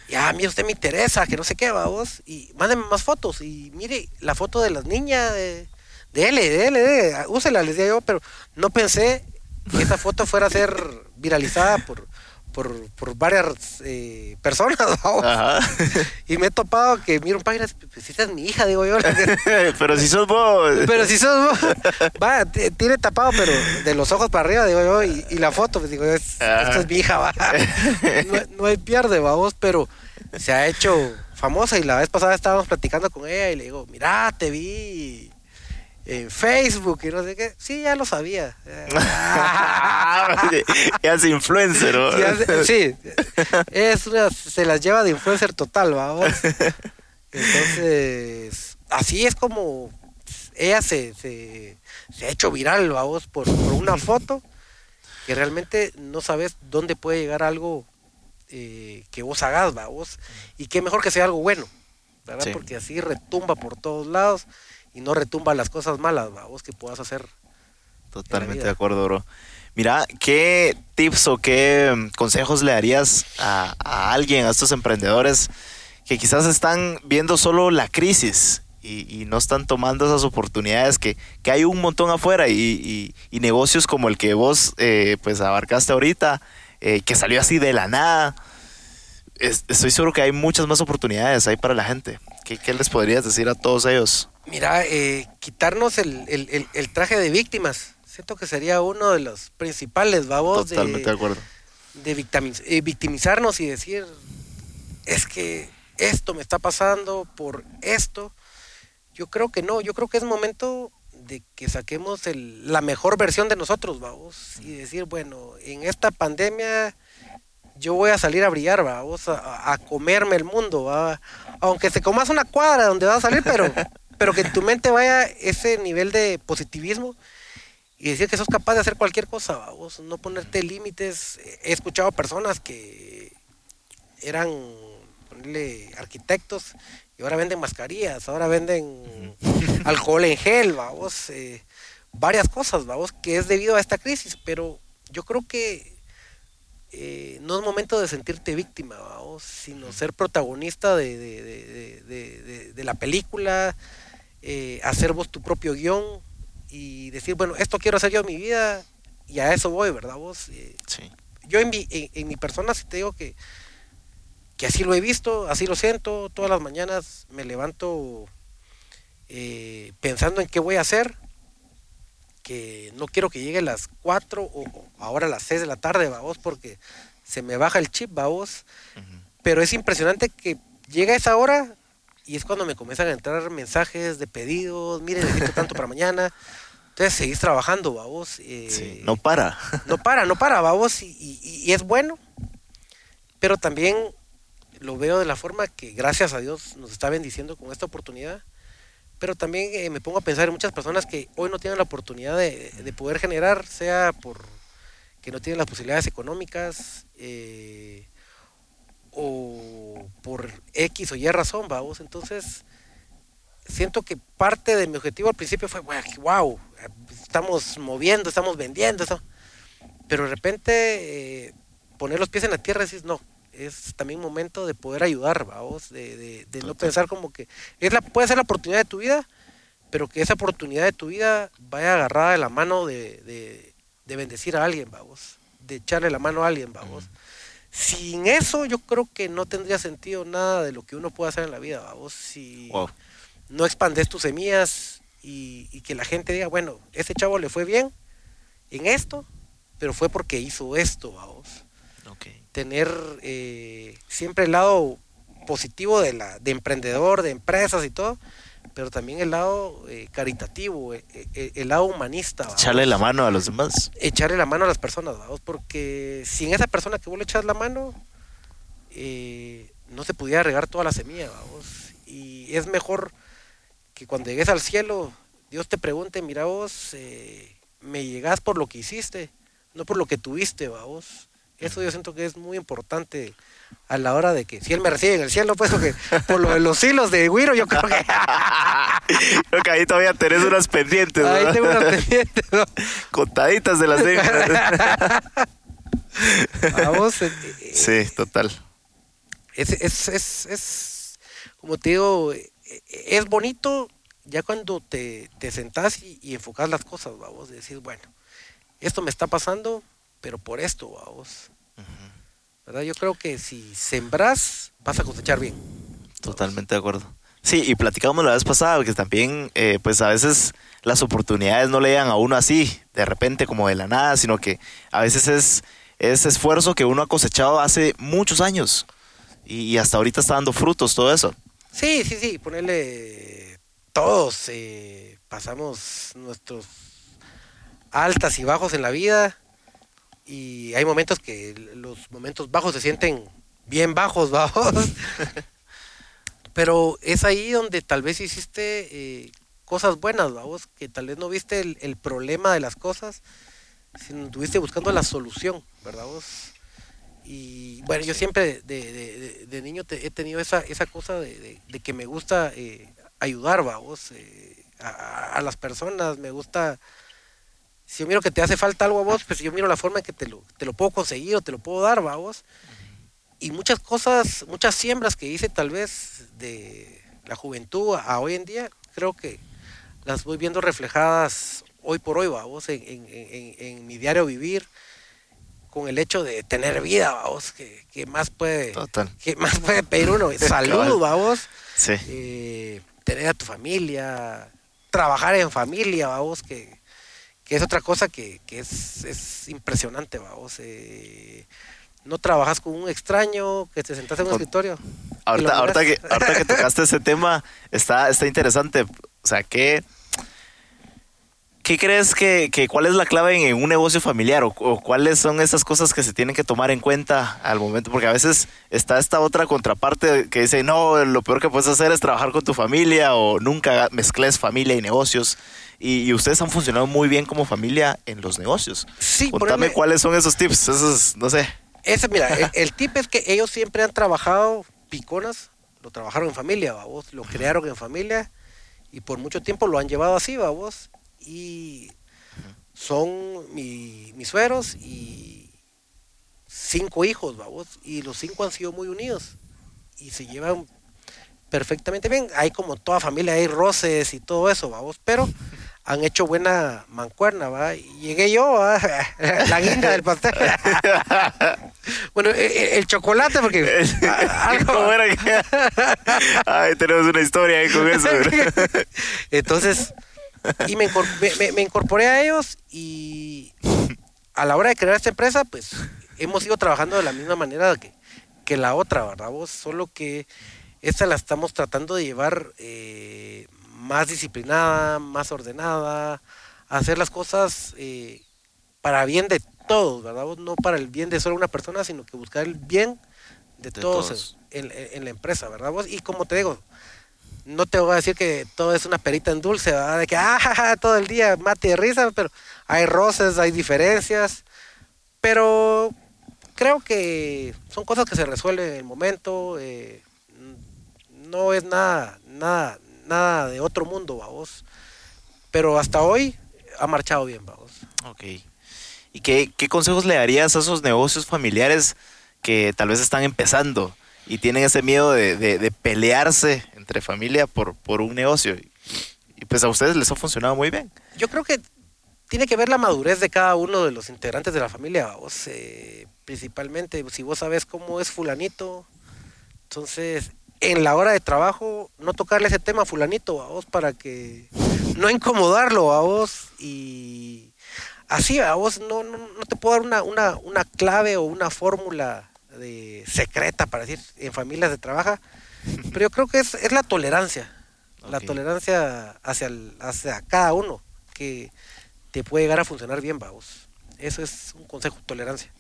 Y ah, mire, usted me interesa, que no sé qué, va vos. Y mándeme más fotos. Y mire, la foto de las niñas, de, de L, de L, de, úsela, les decía yo, pero no pensé que esa foto fuera a ser viralizada por, por, por varias eh, personas. Y me he topado que, mira, un página, pues esta es mi hija, digo yo. pero si sos vos. pero si sos vos, va, tiene tapado, pero de los ojos para arriba, digo yo, y, y la foto, pues digo, es, esta es mi hija, va. No, no hay pierde, va vos, pero se ha hecho famosa y la vez pasada estábamos platicando con ella y le digo, mira, te vi en Facebook y no sé qué. Sí, ya lo sabía. ya es influencer, ¿no? Sí, es una- se las lleva de influencer total, vamos. Entonces, así es como ella se, se, se ha hecho viral, vamos, por, por una foto que realmente no sabes dónde puede llegar algo eh, que vos hagas, vamos. Y qué mejor que sea algo bueno, ¿verdad? Sí. Porque así retumba por todos lados y no retumba las cosas malas, vamos, que puedas hacer. Totalmente de acuerdo, bro. Mira, ¿qué tips o qué mm, consejos le darías a, a alguien, a estos emprendedores que quizás están viendo solo la crisis y, y no están tomando esas oportunidades que, que hay un montón afuera y, y- y negocios como el que vos eh, pues abarcaste ahorita, eh, que salió así de la nada? Es- estoy seguro que hay muchas más oportunidades ahí para la gente. ¿Qué, qué les podrías decir a todos ellos? Mira, eh, quitarnos el, el- el- el traje de víctimas. Siento que sería uno de los principales, babos, Totalmente de de, acuerdo. de eh, victimizarnos y decir, es que esto me está pasando por esto. Yo creo que no, yo creo que es momento de que saquemos el- la mejor versión de nosotros, vamos, y decir, bueno, en esta pandemia yo voy a salir a brillar, vamos, a, a comerme el mundo, ¿va? aunque te comas una cuadra donde vas a salir, pero, pero que en tu mente vaya ese nivel de positivismo y decir que sos capaz de hacer cualquier cosa, vamos, no ponerte límites. He escuchado personas que eran, ponerle, arquitectos y ahora venden mascarillas, ahora venden alcohol en gel, vamos, eh, varias cosas, vamos, que es debido a esta crisis, pero yo creo que eh, no es momento de sentirte víctima, vamos, sino ser protagonista de, la película, eh, hacer vos tu propio guion y decir, bueno, esto quiero hacer yo en mi vida y a eso voy, ¿verdad vos? Eh, Sí. yo en mi, en, en mi persona sí te digo que, que así lo he visto, así lo siento, todas las mañanas me levanto pensando en qué voy a hacer, que no quiero que llegue las 4 o, o ahora las 6 de la tarde, vamos, porque se me baja el chip, vamos, pero es impresionante que llega esa hora y es cuando me comienzan a entrar mensajes de pedidos, mire, necesito tanto para mañana, entonces seguís trabajando, vamos. eh, Sí, no para. no para, no para, vamos, y, y- y es bueno, pero también lo veo de la forma que gracias a Dios nos está bendiciendo con esta oportunidad, pero también eh, me pongo a pensar en muchas personas que hoy no tienen la oportunidad de, de poder generar, sea por que no tienen las posibilidades económicas eh, o por X o Y razón, vamos, entonces siento que parte de mi objetivo al principio fue, wow, estamos moviendo, estamos vendiendo, eso. pero de repente eh, poner los pies en la tierra y no, es también momento de poder ayudar, vamos, de, de- de no pensar como que es la, puede ser la oportunidad de tu vida, pero que esa oportunidad de tu vida vaya agarrada de la mano de, de- de bendecir a alguien, vamos, de echarle la mano a alguien, vamos. Sin eso yo creo que no tendría sentido nada de lo que uno puede hacer en la vida, vamos, si Wow. no expandes tus semillas y, y que la gente diga, bueno, ese chavo le fue bien en esto, pero fue porque hizo esto, vamos. Tener eh, siempre el lado positivo de, la, de emprendedor, de empresas y todo, pero también el lado eh, caritativo, eh, eh, el lado humanista. vamos. Echarle la mano a los demás. Echarle la mano a las personas, vamos, porque sin esa persona que vos le echas la mano, no se pudiera regar toda la semilla, vamos. Y es mejor que cuando llegues al cielo, Dios te pregunte, mira vos, me llegás por lo que hiciste, no por lo que tuviste, vamos. Eso yo siento que es muy importante a la hora de que si él me recibe en el cielo, pues porque por lo de los hilos de Guiro, yo creo que Creo que ahí todavía tenés unas pendientes, ahí ¿verdad? tengo unas pendientes, ¿no? Contaditas de las deudas. Vamos, eh, eh, sí, total. es, es, es, es, como te digo, eh, es bonito ya cuando te, te sentás y, y enfocas las cosas, vamos, decir, bueno, esto me está pasando, pero por esto, vamos. ¿Verdad? Yo creo que si sembras, vas a cosechar bien. Totalmente de acuerdo. Sí, y platicábamos la vez pasada que también, eh, pues a veces las oportunidades no le llegan a uno así, de repente, como de la nada, sino que a veces es ese esfuerzo que uno ha cosechado hace muchos años y, y hasta ahorita está dando frutos todo eso. Sí, sí, sí, ponerle todos eh, pasamos nuestros altas y bajos en la vida y hay momentos que los momentos bajos se sienten bien bajos, bajos. Pero es ahí donde tal vez hiciste eh, cosas buenas, vamos, que tal vez no viste el, el problema de las cosas, sino estuviste buscando la solución, ¿verdad vos? Y bueno, yo siempre de, de- de- de niño te- he tenido esa, esa cosa de, que me gusta eh, ayudar, vamos, eh, a, a las personas, me gusta, si yo miro que te hace falta algo a vos, pues yo miro la forma en que te lo, te lo puedo conseguir o te lo puedo dar, vamos. Y muchas cosas, muchas siembras que hice tal vez de la juventud a, hoy en día, creo que las voy viendo reflejadas hoy por hoy, vamos, en, en- en- en mi diario vivir, con el hecho de tener vida, vamos, que, que más puede, Total. que más puede pedir uno, salud, vamos, Sí. eh, tener a tu familia, trabajar en familia, vamos, que, que es otra cosa que, que es, es impresionante, vamos. eh, no trabajas con un extraño que te sentas en un escritorio. Ahorita, ahorita, que, ahorita que tocaste ese tema, está, está interesante. O sea, ¿qué, qué crees que, que cuál es la clave en, en un negocio familiar? O, o cuáles son esas cosas que se tienen que tomar en cuenta al momento? Porque a veces está esta otra contraparte que dice, no, lo peor que puedes hacer es trabajar con tu familia o nunca mezcles familia y negocios. Y, y ustedes han funcionado muy bien como familia en los negocios. Sí, Contame ponele- cuáles son esos tips. Esos, no sé. Ese, mira, el, el tip es que ellos siempre han trabajado piconas, lo trabajaron en familia, vos, lo crearon en familia y por mucho tiempo lo han llevado así, vos. Y son mi- mis sueros y cinco hijos, vos, y los cinco han sido muy unidos y se llevan perfectamente bien. Hay como toda familia, hay roces y todo eso, vamos, pero han hecho buena mancuerna, va. Y llegué yo, ¿va? la guinda del pastel. bueno, e- e- el, chocolate, porque algo- ¿Cómo era que- Ay, tenemos una historia ahí con eso. bro. Entonces, y me- me- me incorporé a ellos y a la hora de crear esta empresa, pues hemos ido trabajando de la misma manera que, que la otra, ¿verdad? Vos? Solo que esta la estamos tratando de llevar eh, más disciplinada, más ordenada, hacer las cosas eh, para bien de todos, ¿verdad? No para el bien de solo una persona, sino que buscar el bien de, De todos, todos. En, en- en la empresa, ¿verdad? Vos? Y como te digo, no te voy a decir que todo es una perita en dulce, ¿verdad? De que ah, ja, ja, todo el día mate de risa, pero hay roces, hay diferencias, pero creo que son cosas que se resuelven en el momento, eh, no es nada, nada, nada de otro mundo, vamos. Pero hasta hoy ha marchado bien, vamos. Ok. ¿Y qué, qué consejos le darías a esos negocios familiares que tal vez están empezando y tienen ese miedo de, de- de pelearse entre familia por, por un negocio? Y, y pues a ustedes les ha funcionado muy bien. Yo creo que tiene que ver la madurez de cada uno de los integrantes de la familia, vos, eh, principalmente, si vos sabes cómo es fulanito, entonces en la hora de trabajo no tocarle ese tema a fulanito, a vos, para que no incomodarlo a vos y así a vos no, no, no te puedo dar una, una, una clave o una fórmula de secreta para decir en familias de trabaja, pero yo creo que es, es la tolerancia, la tolerancia hacia, el- hacia cada uno que te puede llegar a funcionar bien, vamos. Eso es un consejo, tolerancia.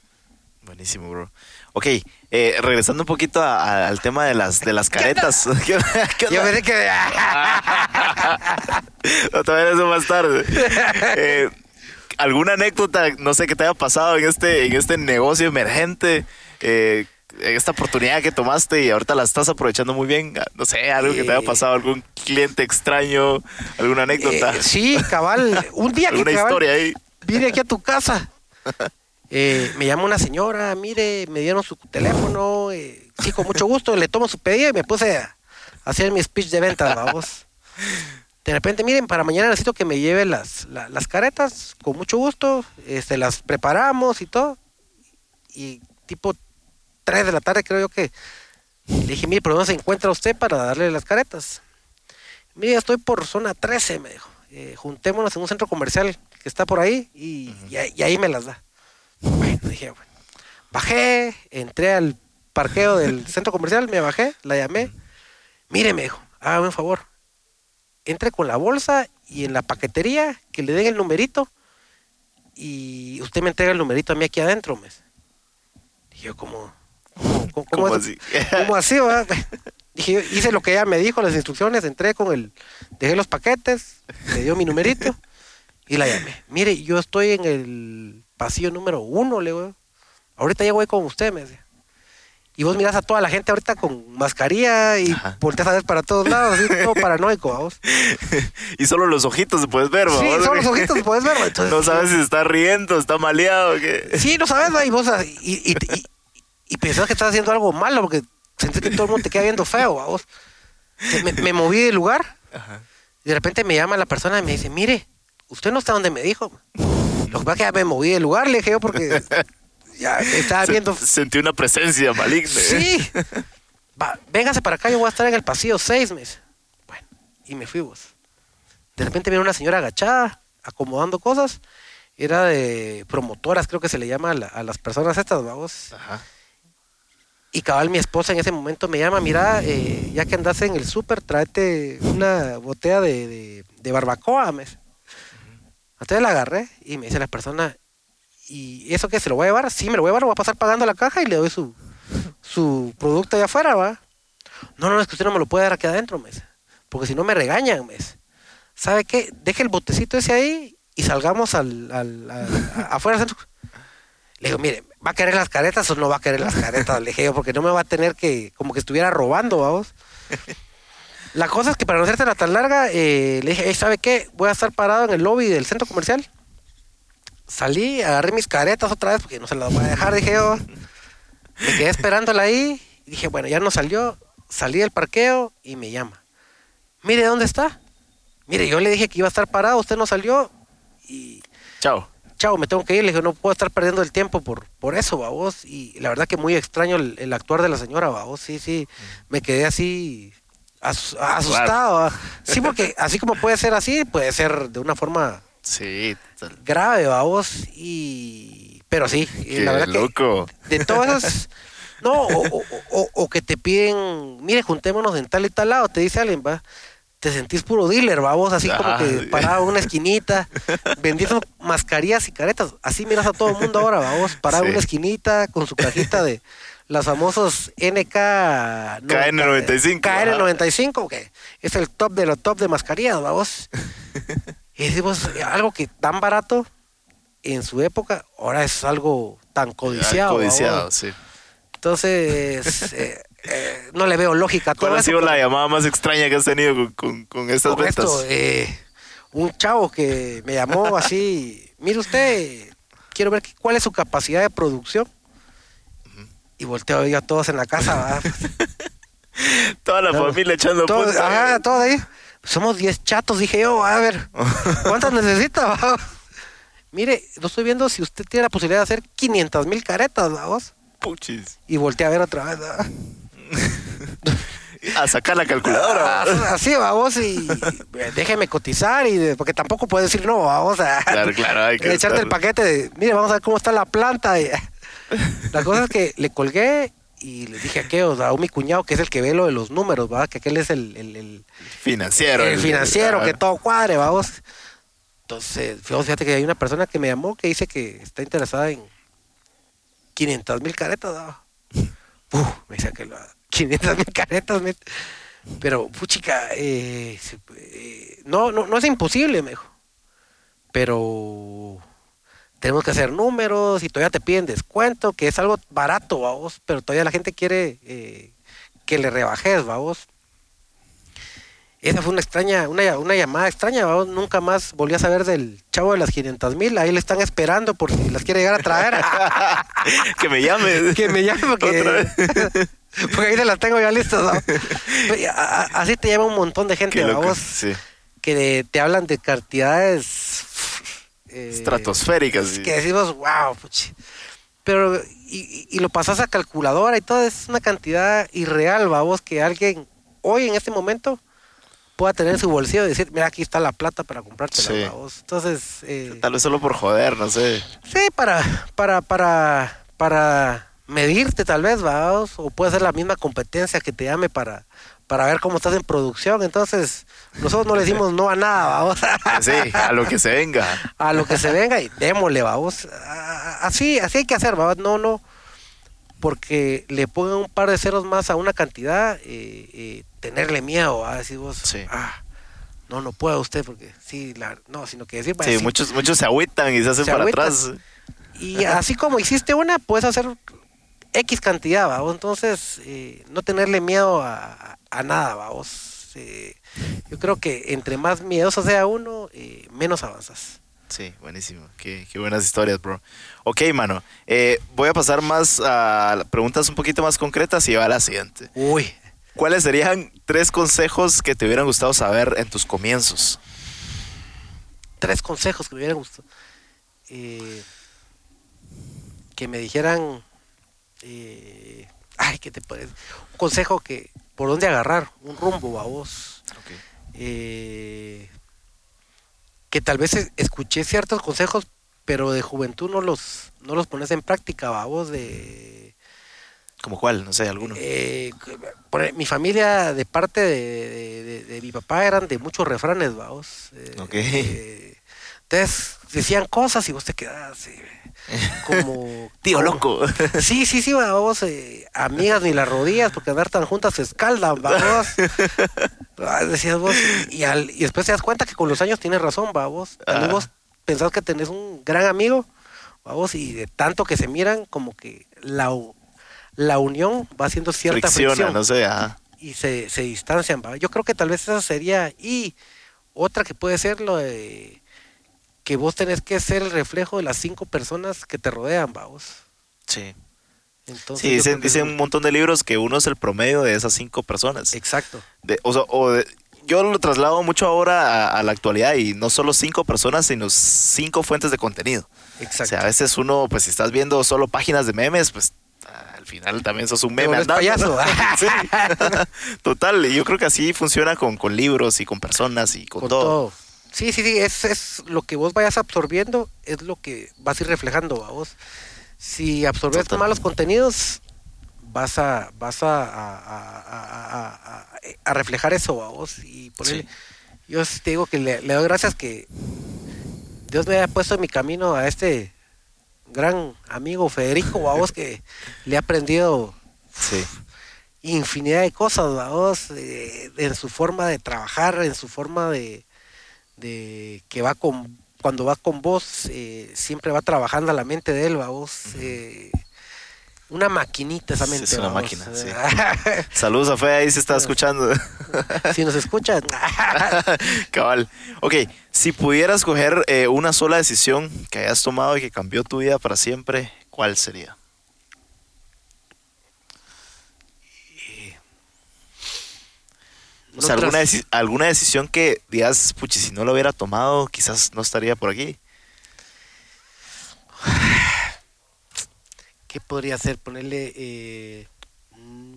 Buenísimo, bro. Ok, eh, regresando un poquito a- a- al tema de las, de las caretas. ¿Qué? ¿Qué? Yo pensé que... No, todavía eso más tarde. Eh, ¿Alguna anécdota, no sé, que te haya pasado en este, en este negocio emergente? Eh, en esta oportunidad que tomaste y ahorita la estás aprovechando muy bien. No sé, algo que te haya Eh. pasado, algún cliente extraño, alguna anécdota. Eh, sí, cabal. Un día que alguna cabal, historia ahí. vine aquí a tu casa. Eh, me llama una señora, mire, me dieron su teléfono. eh, sí, con mucho gusto, le tomo su pedido y me puse a hacer mi speech de ventas, vamos. De repente, miren, para mañana necesito que me lleve las, la- las caretas, con mucho gusto. Este, las preparamos y todo. Y tipo 3 de la tarde creo yo que le dije, mire, ¿por dónde se encuentra usted para darle las caretas? Mire, estoy por zona 13, me dijo. Eh, juntémonos en un centro comercial que está por ahí y, y ahí- y ahí me las da. Bueno, dije, bueno. Bajé, entré al parqueo del centro comercial, me bajé, la llamé. Mire, me dijo, hágame un favor. Entre con la bolsa y en la paquetería que le den el numerito y usted me entrega el numerito a mí aquí adentro, mes. Dije yo, ¿cómo? ¿Cómo, cómo, ¿Cómo es- así? ¿Cómo así, va? Dije, yo, hice lo que ella me dijo, las instrucciones, entré con el, dejé los paquetes, me dio mi numerito y la llamé. Mire, yo estoy en el pasillo número uno, le digo. Ahorita ya voy con usted, me decía. Y vos mirás a toda la gente ahorita con mascarilla y volteas a ver para todos lados, así todo paranoico, vamos. y solo los ojitos se puedes ver, Sí, ¿va? son los ojitos, puedes ver, entonces, no sabes si está riendo, está maleado. ¿qué? Sí, no sabes, ¿va? y vos ah, y, y, y, y pensás que estás haciendo algo malo porque sentís que todo el mundo te queda viendo feo, ¿va? vos. Entonces, Me, me moví del lugar Ajá. y de repente me llama la persona y me dice, mire, usted no está donde me dijo. Lo que pasa es que ya me moví del lugar, le dije yo, porque ya estaba viendo... Sentí una presencia maligna. Sí. Va, véngase para acá, yo voy a estar en el pasillo 6 meses. Bueno, y me fui vos. De repente viene una señora agachada, acomodando cosas. era de promotoras, creo que se le llama a, la- a las personas estas, vamos. Ajá. Y cabal, mi esposa en ese momento me llama, mira, eh, ya que andas en el súper, tráete una botella de, de, de barbacoa, me dice. Entonces la agarré y me dice la persona, ¿y eso qué? ¿Se lo voy a llevar? Sí, me lo voy a llevar, voy a pasar pagando la caja y le doy su, su producto allá afuera, ¿va? No, no, es que usted no me lo puede dar aquí adentro, me dice. Porque si no me regañan, me dice. ¿Sabe qué? Deje el botecito ese ahí y salgamos al, afuera del centro. Le digo, mire, ¿va a querer las caretas o no va a querer las caretas? Le dije yo, porque no me va a tener que, como que estuviera robando, vamos. La cosa es que para no hacerte la tan larga, eh, le dije, "Ey, ¿sabe qué? Voy a estar parado en el lobby del centro comercial. Salí, agarré mis caretas otra vez, porque no se las voy a dejar, dije yo. Me quedé esperándola ahí. y dije, bueno, ya no salió. Salí del parqueo y me llama. Mire, ¿dónde está? Mire, yo le dije que iba a estar parado, usted no salió. Y Chao. chao, me tengo que ir. Le dije, no puedo estar perdiendo el tiempo por, por eso, babos. Y la verdad que muy extraño el, el actuar de la señora, babos. Sí, sí, me quedé así asu- asustado. ¿va? Sí, porque así como puede ser así, puede ser de una forma Sí. grave, babos. Y... Pero sí, Qué la verdad loco. que de todas esas... No, o, o- o- o que te piden, mire, juntémonos en tal y tal lado, te dice alguien, va. Te sentís puro dealer, va vos, así como que sí. parado en una esquinita, vendiendo mascarillas y caretas. Así miras a todo el mundo ahora, va vos, parado en Sí. una esquinita con su cajita de los famosos NK... KN95, KN95, que es el top de los top de mascarillas, va vos. Y decimos, algo que tan barato en su época, ahora es algo tan codiciado. ¿va Codiciado, sí. Entonces, eh, eh, no le veo lógica a todo ¿Cuál ha eso, sido la pero llamada más extraña que has tenido con, con, con estas con ventas? esto, eh, un chavo que me llamó así, mire usted, quiero ver cuál es su capacidad de producción. Y volteo a todos en la casa. Toda la familia echando Todo, punta. ajá, todo ahí. Somos 10 chatos, dije yo, a ver, ¿cuántas necesita? va? Mire, no estoy viendo si usted tiene la posibilidad de hacer 500 mil caretas, vamos. Puchis. Y volteé a ver otra vez. A sacar la calculadora. Ah, Así, vamos, y eh, déjeme cotizar, y de- porque tampoco puede decir no, vamos a Claro, claro, hay que echarte estar- el paquete de, mire, vamos a ver cómo está la planta. y- la cosa es que le colgué y le dije a qué, o sea, a mi cuñado que es el que ve lo de los números, ¿verdad? Que aquel es el, el- el- Financiero. el financiero, ah, que todo cuadre, vamos. Entonces, fíjate fíjate que hay una persona que me llamó que dice que está interesada en 500 mil caretas. ¿no? Uf, me dice que lo- 500 mil caretas. me- Pero, puchica, eh, eh, no, no, no es imposible, me dijo. Pero tenemos que hacer números y todavía te piden descuento, que es algo barato, vamos, pero todavía la gente quiere eh, que le rebajes, vamos. Esa fue una extraña, una, una llamada extraña, vamos. Nunca más volví a saber del chavo de las 500 mil. Ahí le están esperando por si las quiere llegar a traer. que me llame. que me llame porque, porque ahí se las tengo ya listas. ¿no? A- Así te llama un montón de gente, vamos, Sí. que te hablan de cantidades eh, Estratosféricas. que decimos, wow, puchi". pero y, y- y lo pasas a calculadora y todo, es una cantidad irreal, vamos, que alguien hoy en este momento pueda tener en su bolsillo y decir, mira, aquí está la plata para comprártela, Sí. vamos. Entonces, eh, Tal vez solo por joder, no sé. sí, para, para, para, para medirte tal vez, vamos, o puede ser la misma competencia que te llame para, para ver cómo estás en producción. Entonces, nosotros no le decimos no a nada, vamos. Sí, a lo que se venga. a lo que se venga y démosle, vamos. Así, así hay que hacer, vamos. No, no, porque le pongan un par de ceros más a una cantidad, eh, eh, tenerle miedo, a decir vos, Sí. ah, no, no puede usted, porque sí, la, no, sino que decir, Sí, muchos, muchos se agüitan y se hacen Se para agüitan. atrás. Y así como hiciste una, puedes hacer X cantidad, vamos. Entonces, eh, no tenerle miedo a, a nada, vamos. Eh, yo creo que entre más miedoso sea uno, eh, menos avanzas. Sí, buenísimo. Qué, qué buenas historias, bro. Ok, mano. eh, voy a pasar más a preguntas un poquito más concretas y va a la siguiente. Uy, ¿Cuáles serían tres consejos que te hubieran gustado saber en tus comienzos? tres consejos que me hubieran gustado. Eh, que me dijeran, eh, ay, ¿qué te parece? Un consejo que, por dónde agarrar, un rumbo a vos. Eh, que tal vez es- escuché ciertos consejos, pero de juventud no los, no los pones en práctica, babos, de... ¿Como cuál? No sé, alguno. eh, por- mi familia, de parte de, de- de- de mi papá, eran de muchos refranes, vamos. eh, Ok. eh, entonces, decían cosas y vos te quedabas eh, como... Tío como- loco. Sí, sí, sí, vamos, eh, amigas ni las rodillas, porque andar tan juntas se escaldan, vamos. Ah, Decías vos, y, al- y después te das cuenta que con los años tienes razón, vamos. También Ah. vos pensás que tenés un gran amigo, vamos, y de tanto que se miran, como que la, la unión va haciendo cierta Fricciona, fricción no sé. ajá. y se, se distancian, ¿va? Yo creo que tal vez esa sería, y otra que puede ser lo de que vos tenés que ser el reflejo de las cinco personas que te rodean, vamos. Sí. Entonces, Sí, dicen, dicen un montón de libros que uno es el promedio de esas cinco personas. Exacto. De- o sea, o de- yo lo traslado mucho ahora a, a la actualidad y no solo cinco personas, sino cinco fuentes de contenido. O Exacto. sea, a veces uno, pues si estás viendo solo páginas de memes, pues al final también sos un meme. andando, payaso. Sí. Total, y yo creo que así funciona con, con libros y con personas y con, con todo. todo. Sí, sí, sí, es, es lo que vos vayas absorbiendo, es lo que vas a ir reflejando a vos. Si absorbes Total. malos contenidos, vas a, vas a, a, a- a- a- a reflejar eso a vos. Y ponerle- Sí. yo te digo que le, le doy gracias que Dios me haya puesto en mi camino a este gran amigo Federico, a vos que le he aprendido Sí. infinidad de cosas, vamos, en su forma de trabajar, en su forma de, de que va con, cuando va con vos, eh, siempre va trabajando a la mente de él, vamos. eh, una maquinita esa mente. es una vamos. máquina, sí. Saludos a Fe, ahí se está escuchando. si nos escuchan, Cabal. Ok, si pudieras coger eh, una sola decisión que hayas tomado y que cambió tu vida para siempre, ¿cuál sería? O sea, alguna, deci- alguna decisión que digas, puchi, si no lo hubiera tomado, quizás no estaría por aquí. ¿Qué podría hacer? Ponerle... eh, mm,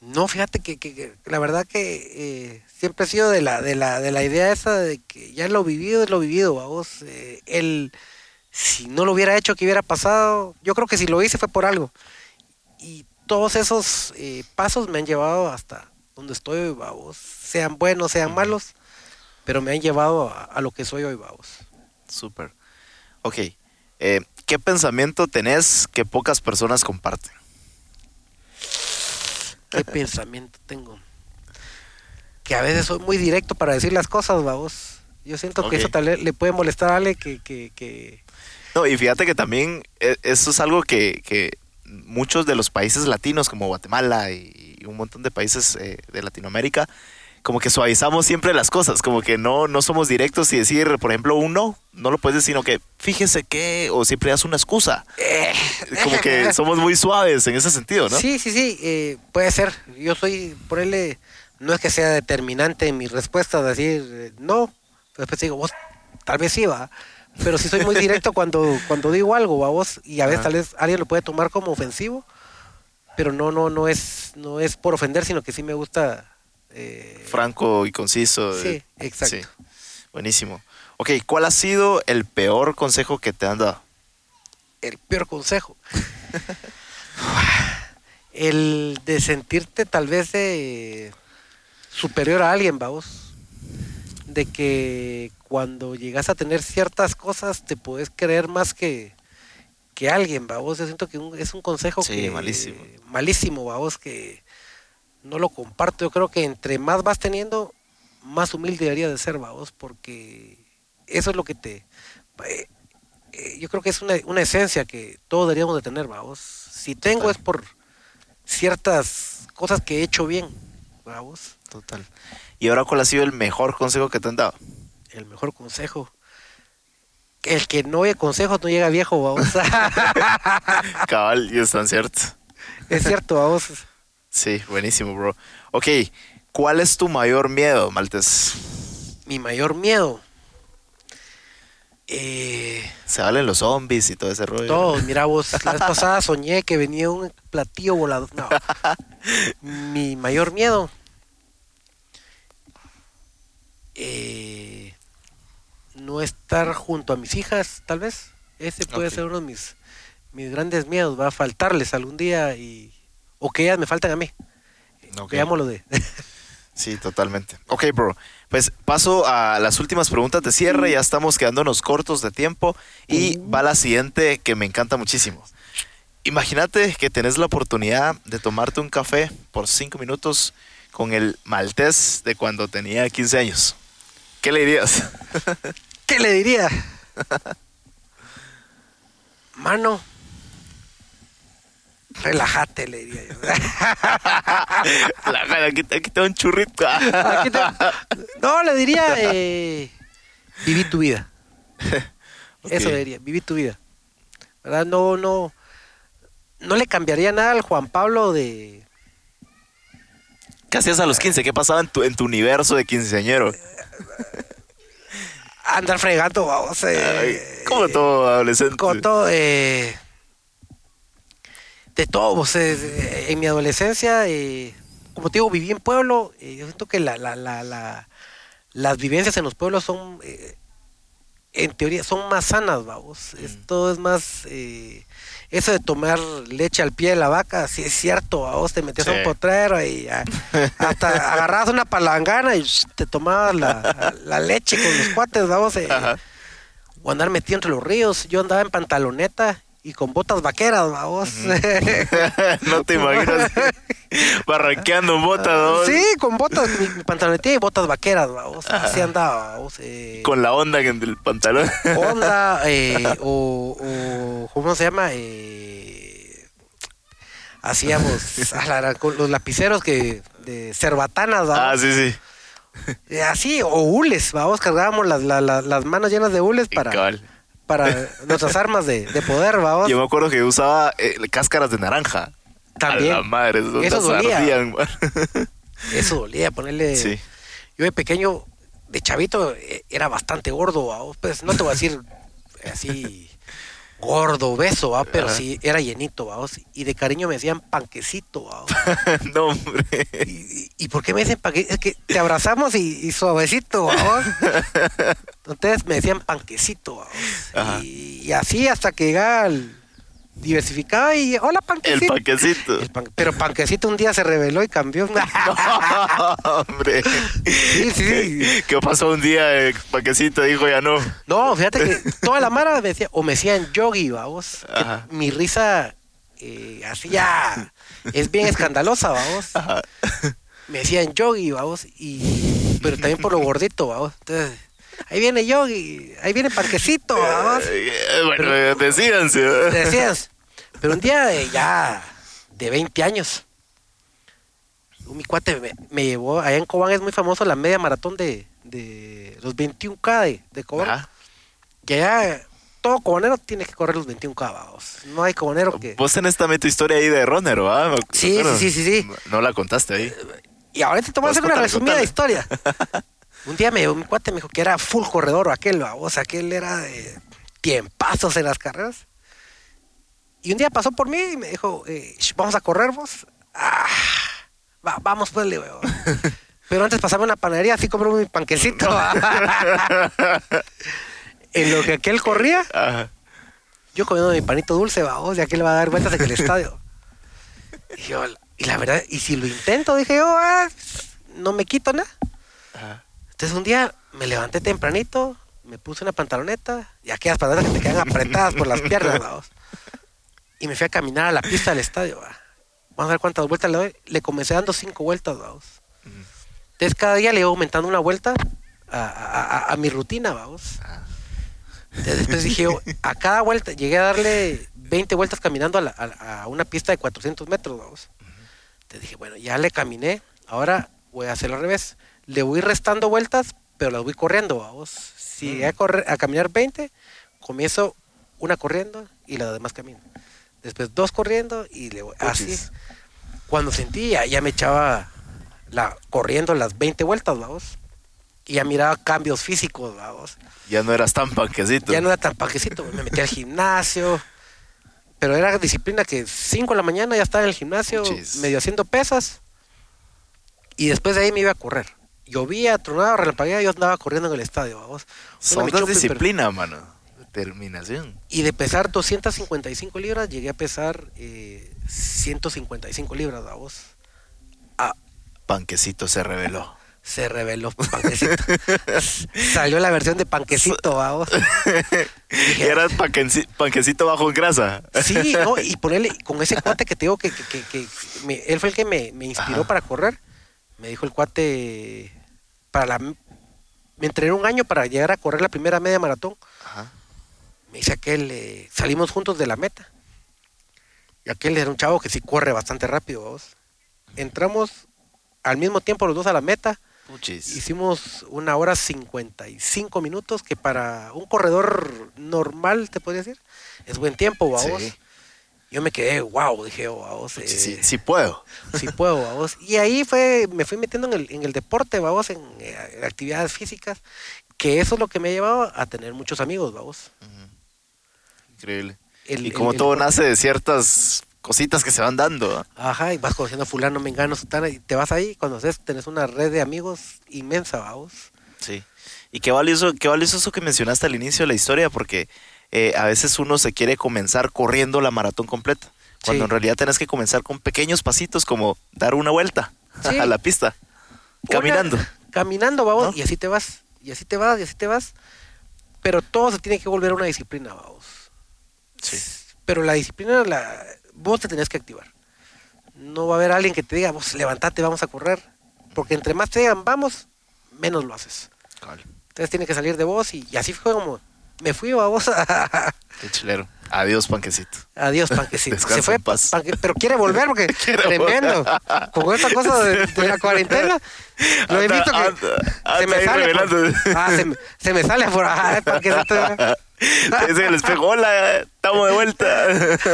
no, fíjate que, que- que la verdad que eh, siempre he sido de la, de, la, de la idea esa de que ya lo vivido es lo vivido, vamos. Eh, el, si no lo hubiera hecho, ¿qué hubiera pasado? Yo creo que si lo hice fue por algo. Y todos esos eh, pasos me han llevado hasta donde estoy hoy, vamos. Sean buenos, sean malos, pero me han llevado a, a lo que soy hoy, vamos. Súper. Ok, eh, ¿qué pensamiento tenés que pocas personas comparten? ¿Qué pensamiento tengo? Que a veces soy muy directo para decir las cosas, vamos. Yo siento que eso tal vez le puede molestar a Ale que, que, que... No, y fíjate que también eh, eso es algo que, que muchos de los países latinos, como Guatemala y, y un montón de países eh, de Latinoamérica, como que suavizamos siempre las cosas, como que no, no somos directos y decir, por ejemplo, un no, no lo puedes decir, sino que fíjese que, o siempre das una excusa. Como que somos muy suaves en ese sentido, ¿no? Sí, sí, sí, eh, puede ser. Yo soy, ponerle, no es que sea determinante en mi respuesta, decir eh, no, pero después digo, vos, tal vez sí va, pero sí soy muy directo cuando, cuando digo algo, va vos, y a veces Ajá. tal vez alguien lo puede tomar como ofensivo, pero no, no, no es, no es por ofender, sino que sí me gusta. eh, Franco y conciso. Sí, eh, exacto. sí. Buenísimo. Ok, ¿cuál ha sido el peor consejo que te han dado? el peor consejo. el de sentirte tal vez de superior a alguien, vamos. De que cuando llegas a tener ciertas cosas te puedes creer más que, que alguien, vamos. Yo siento que un- es un consejo Sí, que malísimo. malísimo, vamos, que no lo comparto. Yo creo que entre más vas teniendo, más humilde debería de ser, vamos, porque eso es lo que te... eh, eh, yo creo que es una, una esencia que todos deberíamos de tener, vamos. Si tengo Total. es por ciertas cosas que he hecho bien, vamos. Total. ¿Y ahora cuál ha sido el mejor consejo que te han dado? El mejor consejo. El que no oye consejos no llega viejo, vamos. Cabal, y es tan cierto. es cierto, vamos. Sí, buenísimo, bro. Ok, ¿cuál es tu mayor miedo, Maltes? Mi mayor miedo. Eh, Se hablan los zombies y todo ese rollo. Todos, mira vos, la vez pasada soñé que venía un platillo volador. No. Mi mayor miedo. eh, no estar junto a mis hijas, tal vez. Ese puede ser uno de mis, mis grandes miedos, va a faltarles algún día y o que ellas me faltan a mí. Ok. Veámoslo de. Sí, totalmente. Ok, bro. Pues paso a las últimas preguntas de cierre. Ya estamos quedándonos cortos de tiempo. Y va la siguiente que me encanta muchísimo. Imagínate que tenés la oportunidad de tomarte un café por cinco minutos con el maltés de cuando tenía 15 años. ¿Qué le dirías? ¿Qué le diría? Mano, relájate, le diría yo. La- aquí, aquí tengo un churrito. Aquí te- No, le diría, eh, viví tu vida. Eso le diría, viví tu vida. ¿Verdad? No, no, no le cambiaría nada al Juan Pablo de... ¿Qué hacías a los 15? ¿Qué pasaba en tu, en tu universo de quinceañero? Andar fregando, vamos. eh, Ay, como todo adolescente. con todo, eh, de todo, vos, eh, en mi adolescencia, eh, como te digo, viví en pueblo, yo siento que la, la, la, la- las vivencias en los pueblos son, en teoría, son más sanas, vamos, esto es más, eso de tomar leche al pie de la vaca, sí es cierto, vos te metías a Sí. un potrero y hasta agarrabas una palangana y te tomabas la, la leche con los cuates, vamos, eh, o andar metido entre los ríos. Yo andaba en pantaloneta y con botas vaqueras, vamos. no te imaginas barranqueando botas, ¿no? sí, con botas, mi, mi pantaloneta y botas vaqueras, vamos. Así andaba, vamos. eh, Con la onda en el pantalón. onda, eh, o, o, ¿cómo se llama? Eh, hacíamos a la gran- con los lapiceros que de cerbatanas, ah, vamos. sí, sí. Eh, así, o hules, vamos, cargábamos las, la- la- las manos llenas de hules para, Cabal. Para nuestras armas de, de poder, vamos. Yo me acuerdo que usaba eh, cáscaras de naranja. También. A la madre, eso, dolía. ardían. Eso dolía ponerle. Sí. Yo de pequeño, de chavito, eh, era bastante gordo, ¿va? pues no te voy a decir eh, así gordo, obeso, ¿va? pero Ajá. sí era llenito, ¿va? y de cariño me decían panquecito, ¿va? no, hombre. ¿Y, por qué me dicen panquecito? Es que te abrazamos y, y suavecito, ¿va? Entonces me decían panquecito. Y, y así hasta que llegaba al diversificado y hola El panquecito. panquecito. El pan- pero panquecito un día se reveló y cambió. hombre. Sí, sí. ¿Qué, qué pasó un día? El panquecito dijo ya no. No, fíjate que toda la mara me decía, o me decían yogi, vamos. mi risa eh, así ya es bien escandalosa, vamos. Ajá. Me decían yogi, vamos, y pero también por lo gordito, vamos. Entonces, ahí viene yogi, ahí viene parquecito, vamos. Eh, bueno, eh, decídanse. ¿verdad? Decías. Pero un día eh, ya de 20 años, mi cuate me, me llevó, allá en Cobán es muy famoso la media maratón de, de los 21K de, de Cobán. Ajá. que allá todo cobanero tiene que correr los 21 cabos. No hay cobanero que... Vos tenés también tu historia ahí de runner, ¿verdad? Me Sí, sí, sí, sí, sí. No, no la contaste ahí. Y ahorita te voy a hacer una contale, resumida contale. historia. Un día me mi cuate me dijo que era full corredor aquel, o sea, aquel era de tiempazos en las carreras. Y un día pasó por mí y me dijo, eh, "Sh, vamos a correr vos. Ah, va- vamos pues, le digo. Pero antes pasame a una panadería, así compré mi panquecito. en lo que aquel corría, Ajá. yo comiendo mi panito dulce, vamos, y aquí le va a dar vueltas en el estadio. Y yo, y la verdad, y si lo intento, dije yo, ah, no me quito nada. Ajá. Entonces un día me levanté tempranito, me puse una pantaloneta, y aquellas pantalonetas que te quedan apretadas por las piernas, vamos. Y me fui a caminar a la pista del estadio, va. Vamos a ver cuántas vueltas le doy. Le comencé dando cinco vueltas. Entonces cada día le iba aumentando una vuelta a, mi rutina, vamos. Entonces, después dije a cada vuelta, llegué a darle 20 vueltas caminando a, la- a- una pista de 400 metros, vamos. Entonces dije, bueno, ya le caminé, ahora voy a hacerlo al revés. Le voy restando vueltas, pero las voy corriendo, vamos. Si llegué a, correr, a caminar 20, comienzo una corriendo y las demás camino. Después dos corriendo y le voy así. Cuando sentí, ya, me echaba la, corriendo las 20 vueltas, vamos. Y ya miraba cambios físicos, vamos. Ya no eras tan panquecito. Ya no era tan paquecito, me metí al gimnasio. Pero era disciplina que 5 de la mañana ya estaba en el gimnasio, Puchis. medio haciendo pesas. Y después de ahí me iba a correr. Llovía, tronaba, relampagueaba, yo andaba corriendo en el estadio, vamos. Son de disciplina, mano. Determinación. Y de pesar 255 libras, llegué a pesar eh, 155 libras, vamos. Ah, Panquecito se reveló. se reveló Panquecito. Salió la versión de Panquecito, vamos. Dije, Era panquenci- panquecito bajo en grasa. Sí, ¿no? Y ponerle, con ese cuate que te digo que, que, que- que me- él fue el que me, me inspiró Ajá. para correr. Me dijo el cuate, para la, me entrené un año para llegar a correr la primera media maratón. Ajá. Me dice aquel, eh, salimos juntos de la meta. Y aquel era un chavo que sí corre bastante rápido, vamos. Entramos al mismo tiempo los dos a la meta. Puchis. Hicimos una hora 55 minutos, que para un corredor normal, te podría decir, es buen tiempo, vamos. Sí. Yo me quedé, wow, dije, oh, vamos, eh, Sí, sí, sí puedo. sí puedo, vamos. Y ahí fue, me fui metiendo en el, en el deporte, vamos, en, eh, actividades físicas, que eso es lo que me ha llevado a tener muchos amigos, vamos. Increíble. El- y como el todo nace de ciertas cositas que se van dando. ¿ah? Ajá, y vas conociendo a fulano, mengano, sutana, y te vas ahí, cuando haces, tenés una red de amigos inmensa, vamos. Sí. Y qué valioso, qué valioso eso que mencionaste al inicio de la historia, porque eh, a veces uno se quiere comenzar corriendo la maratón completa, cuando Sí. en realidad tenés que comenzar con pequeños pasitos como dar una vuelta Sí. a la pista, caminando. Una- caminando, vamos, ¿No? y así te vas, y así te vas, y así te vas. Pero todo se tiene que volver una disciplina, vamos. Sí. Pero la disciplina, la, vos te tenés que activar. No va a haber alguien que te diga, vos levantate, vamos a correr. Porque entre más te digan, vamos, menos lo haces. Entonces tiene que salir de vos y, y así fue como me fui a vos. Qué chilero. Adiós, panquecito. Adiós, panquecito. Descansa Se fue, paz. Panque- pero quiere volver porque tremendo. Con esta cosa de, de la cuarentena, lo Anda- visto que anda- se me sale. Por, ah, se, me, se me sale por ah, panquecito. Dice el espejo, hola, estamos de vuelta.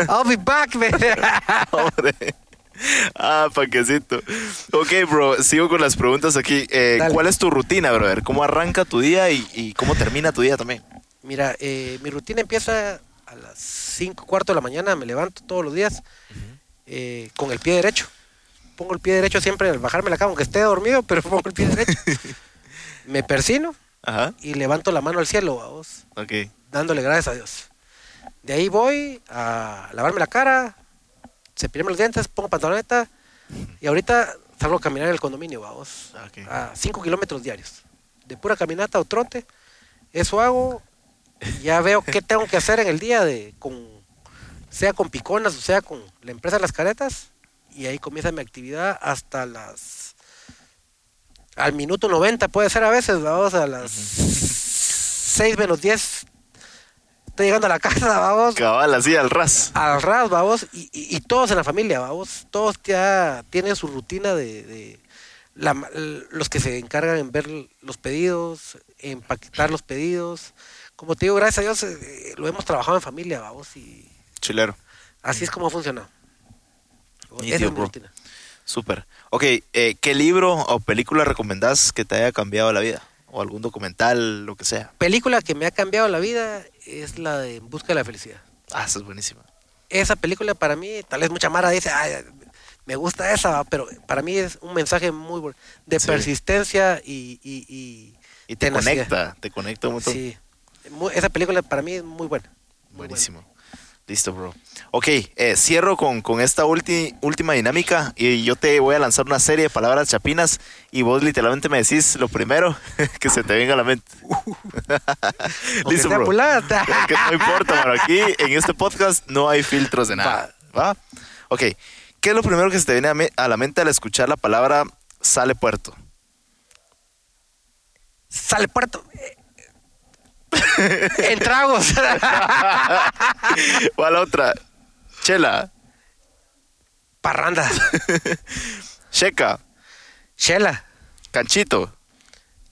I'll be back, man. Hombre. Ah, panquecito. Ok, bro, sigo con las preguntas aquí. Eh. ¿Cuál es tu rutina, brother? ¿Cómo arranca tu día y, y cómo termina tu día también? Mira, eh, mi rutina empieza a las 5, cuarto de la mañana, me levanto todos los días eh, con el pie derecho. Pongo el pie derecho siempre al bajarme la cama, aunque esté dormido, pero pongo el pie derecho. me persino Ajá, y levanto la mano al cielo, vamos, ok. dándole gracias a Dios. De ahí voy a lavarme la cara, cepillarme los dientes, pongo pantaloneta y ahorita salgo a caminar en el condominio, vamos, Ok. a 5 kilómetros diarios. De pura caminata o trote, eso hago. Ya veo qué tengo que hacer en el día, de con sea con piconas o sea con la empresa de las caretas. Y ahí comienza mi actividad hasta las. Al minuto 90 puede ser a veces, vamos a las 6 menos 10. Estoy llegando a la casa, vamos. Cabal, así al ras. Al ras, vamos. Y, y- y todos en la familia, vamos. Todos ya tienen su rutina de. la los que se encargan en ver los pedidos, empaquetar los pedidos. Como te digo, gracias a Dios eh, lo hemos trabajado en familia, vamos. Y Chilero. así es como ha funcionado. Esa. Súper. Ok, eh, ¿qué libro o película recomendás que te haya cambiado la vida? O algún documental, lo que sea. Película que me ha cambiado la vida es la de En Busca de la Felicidad. Ah, esa es buenísima. esa película para mí, tal vez mucha Mara dice, "Ay, me gusta esa, va", pero para mí es un mensaje muy bueno, de Sí. persistencia y, y, y Y te tenacidad. conecta, te conecta un montón. Sí, esa película para mí es muy buena. muy Buenísimo. Listo, bro. Ok, eh, cierro con, con esta ulti- última dinámica y yo te voy a lanzar una serie de palabras chapinas y vos literalmente me decís lo primero que se te venga a la mente. Listo, bro. Que no importa, mano. Aquí en este podcast no hay filtros de nada. ¿Va? Ok. ¿Qué es lo primero que se te viene a, me- a la mente al escuchar la palabra sale puerto? Sale puerto. En tragos. ¿O a la otra? Chela, Parranda. checa, Shela. canchito.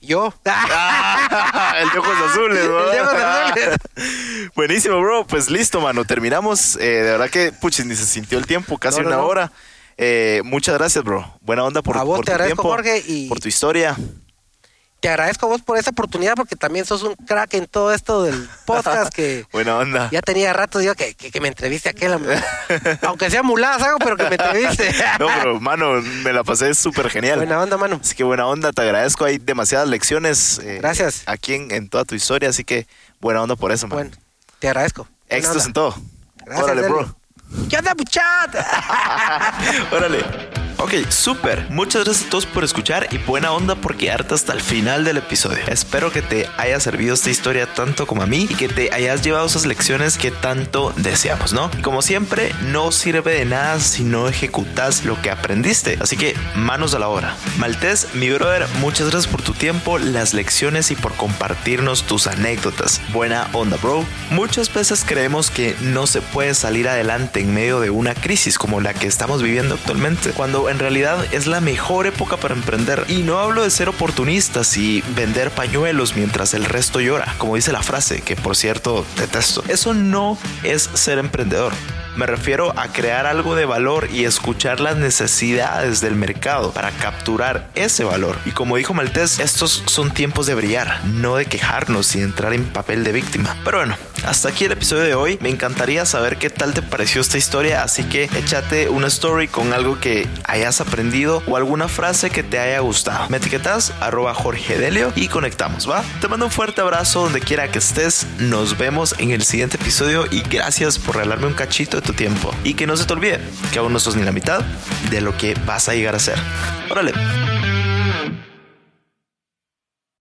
Yo. Ah, el de ojos azules, ¿no? El de ojos azules. Buenísimo, bro. Pues listo, mano. Terminamos. Eh, de verdad que, puchis, ni se sintió el tiempo, casi No, no, una no. hora. Eh, muchas gracias, bro. Buena onda por, A vos por te tu agradezco, tiempo, Jorge, y- por tu historia. Te agradezco a vos por esa oportunidad porque también sos un crack en todo esto del podcast que Buena onda. ya tenía rato digo que, que, que me entreviste a aquel aunque sea muladas hago pero que me entreviste No, pero mano, me la pasé súper genial. buena onda mano Así que buena onda, te agradezco. Hay demasiadas lecciones eh, Gracias. aquí en, en toda tu historia, así que buena onda por eso, man. bueno te agradezco Éxitos en todo. Gracias, Órale, bro. ¿qué onda muchacha? Órale. Ok, súper. Muchas gracias a todos por escuchar y buena onda por quedarte hasta el final del episodio. Espero que te haya servido esta historia tanto como a mí y que te hayas llevado esas lecciones que tanto deseamos, ¿no? Y como siempre, no sirve de nada si no ejecutas lo que aprendiste. Así que manos a la obra. Maltés, mi brother, muchas gracias por tu tiempo, las lecciones y por compartirnos tus anécdotas. Buena onda, bro. Muchas veces creemos que no se puede salir adelante en medio de una crisis como la que estamos viviendo actualmente, cuando en realidad es la mejor época para emprender. Y no hablo de ser oportunistas y vender pañuelos mientras el resto llora, como dice la frase, que por cierto detesto. Eso no es ser emprendedor. Me refiero a crear algo de valor y escuchar las necesidades del mercado para capturar ese valor. Y como dijo Maltés, estos son tiempos de brillar, no de quejarnos y entrar en papel de víctima. Pero bueno, hasta aquí el episodio de hoy. Me encantaría saber qué tal te pareció esta historia, así que échate una story con algo que hayas aprendido o alguna frase que te haya gustado. Me etiquetas arroba Jorge Delio y conectamos, ¿va? Te mando un fuerte abrazo donde quiera que estés. Nos vemos en el siguiente episodio y gracias por regalarme un cachito de tu tiempo. Y que no se te olvide que aún no sos ni la mitad de lo que vas a llegar a ser. Órale.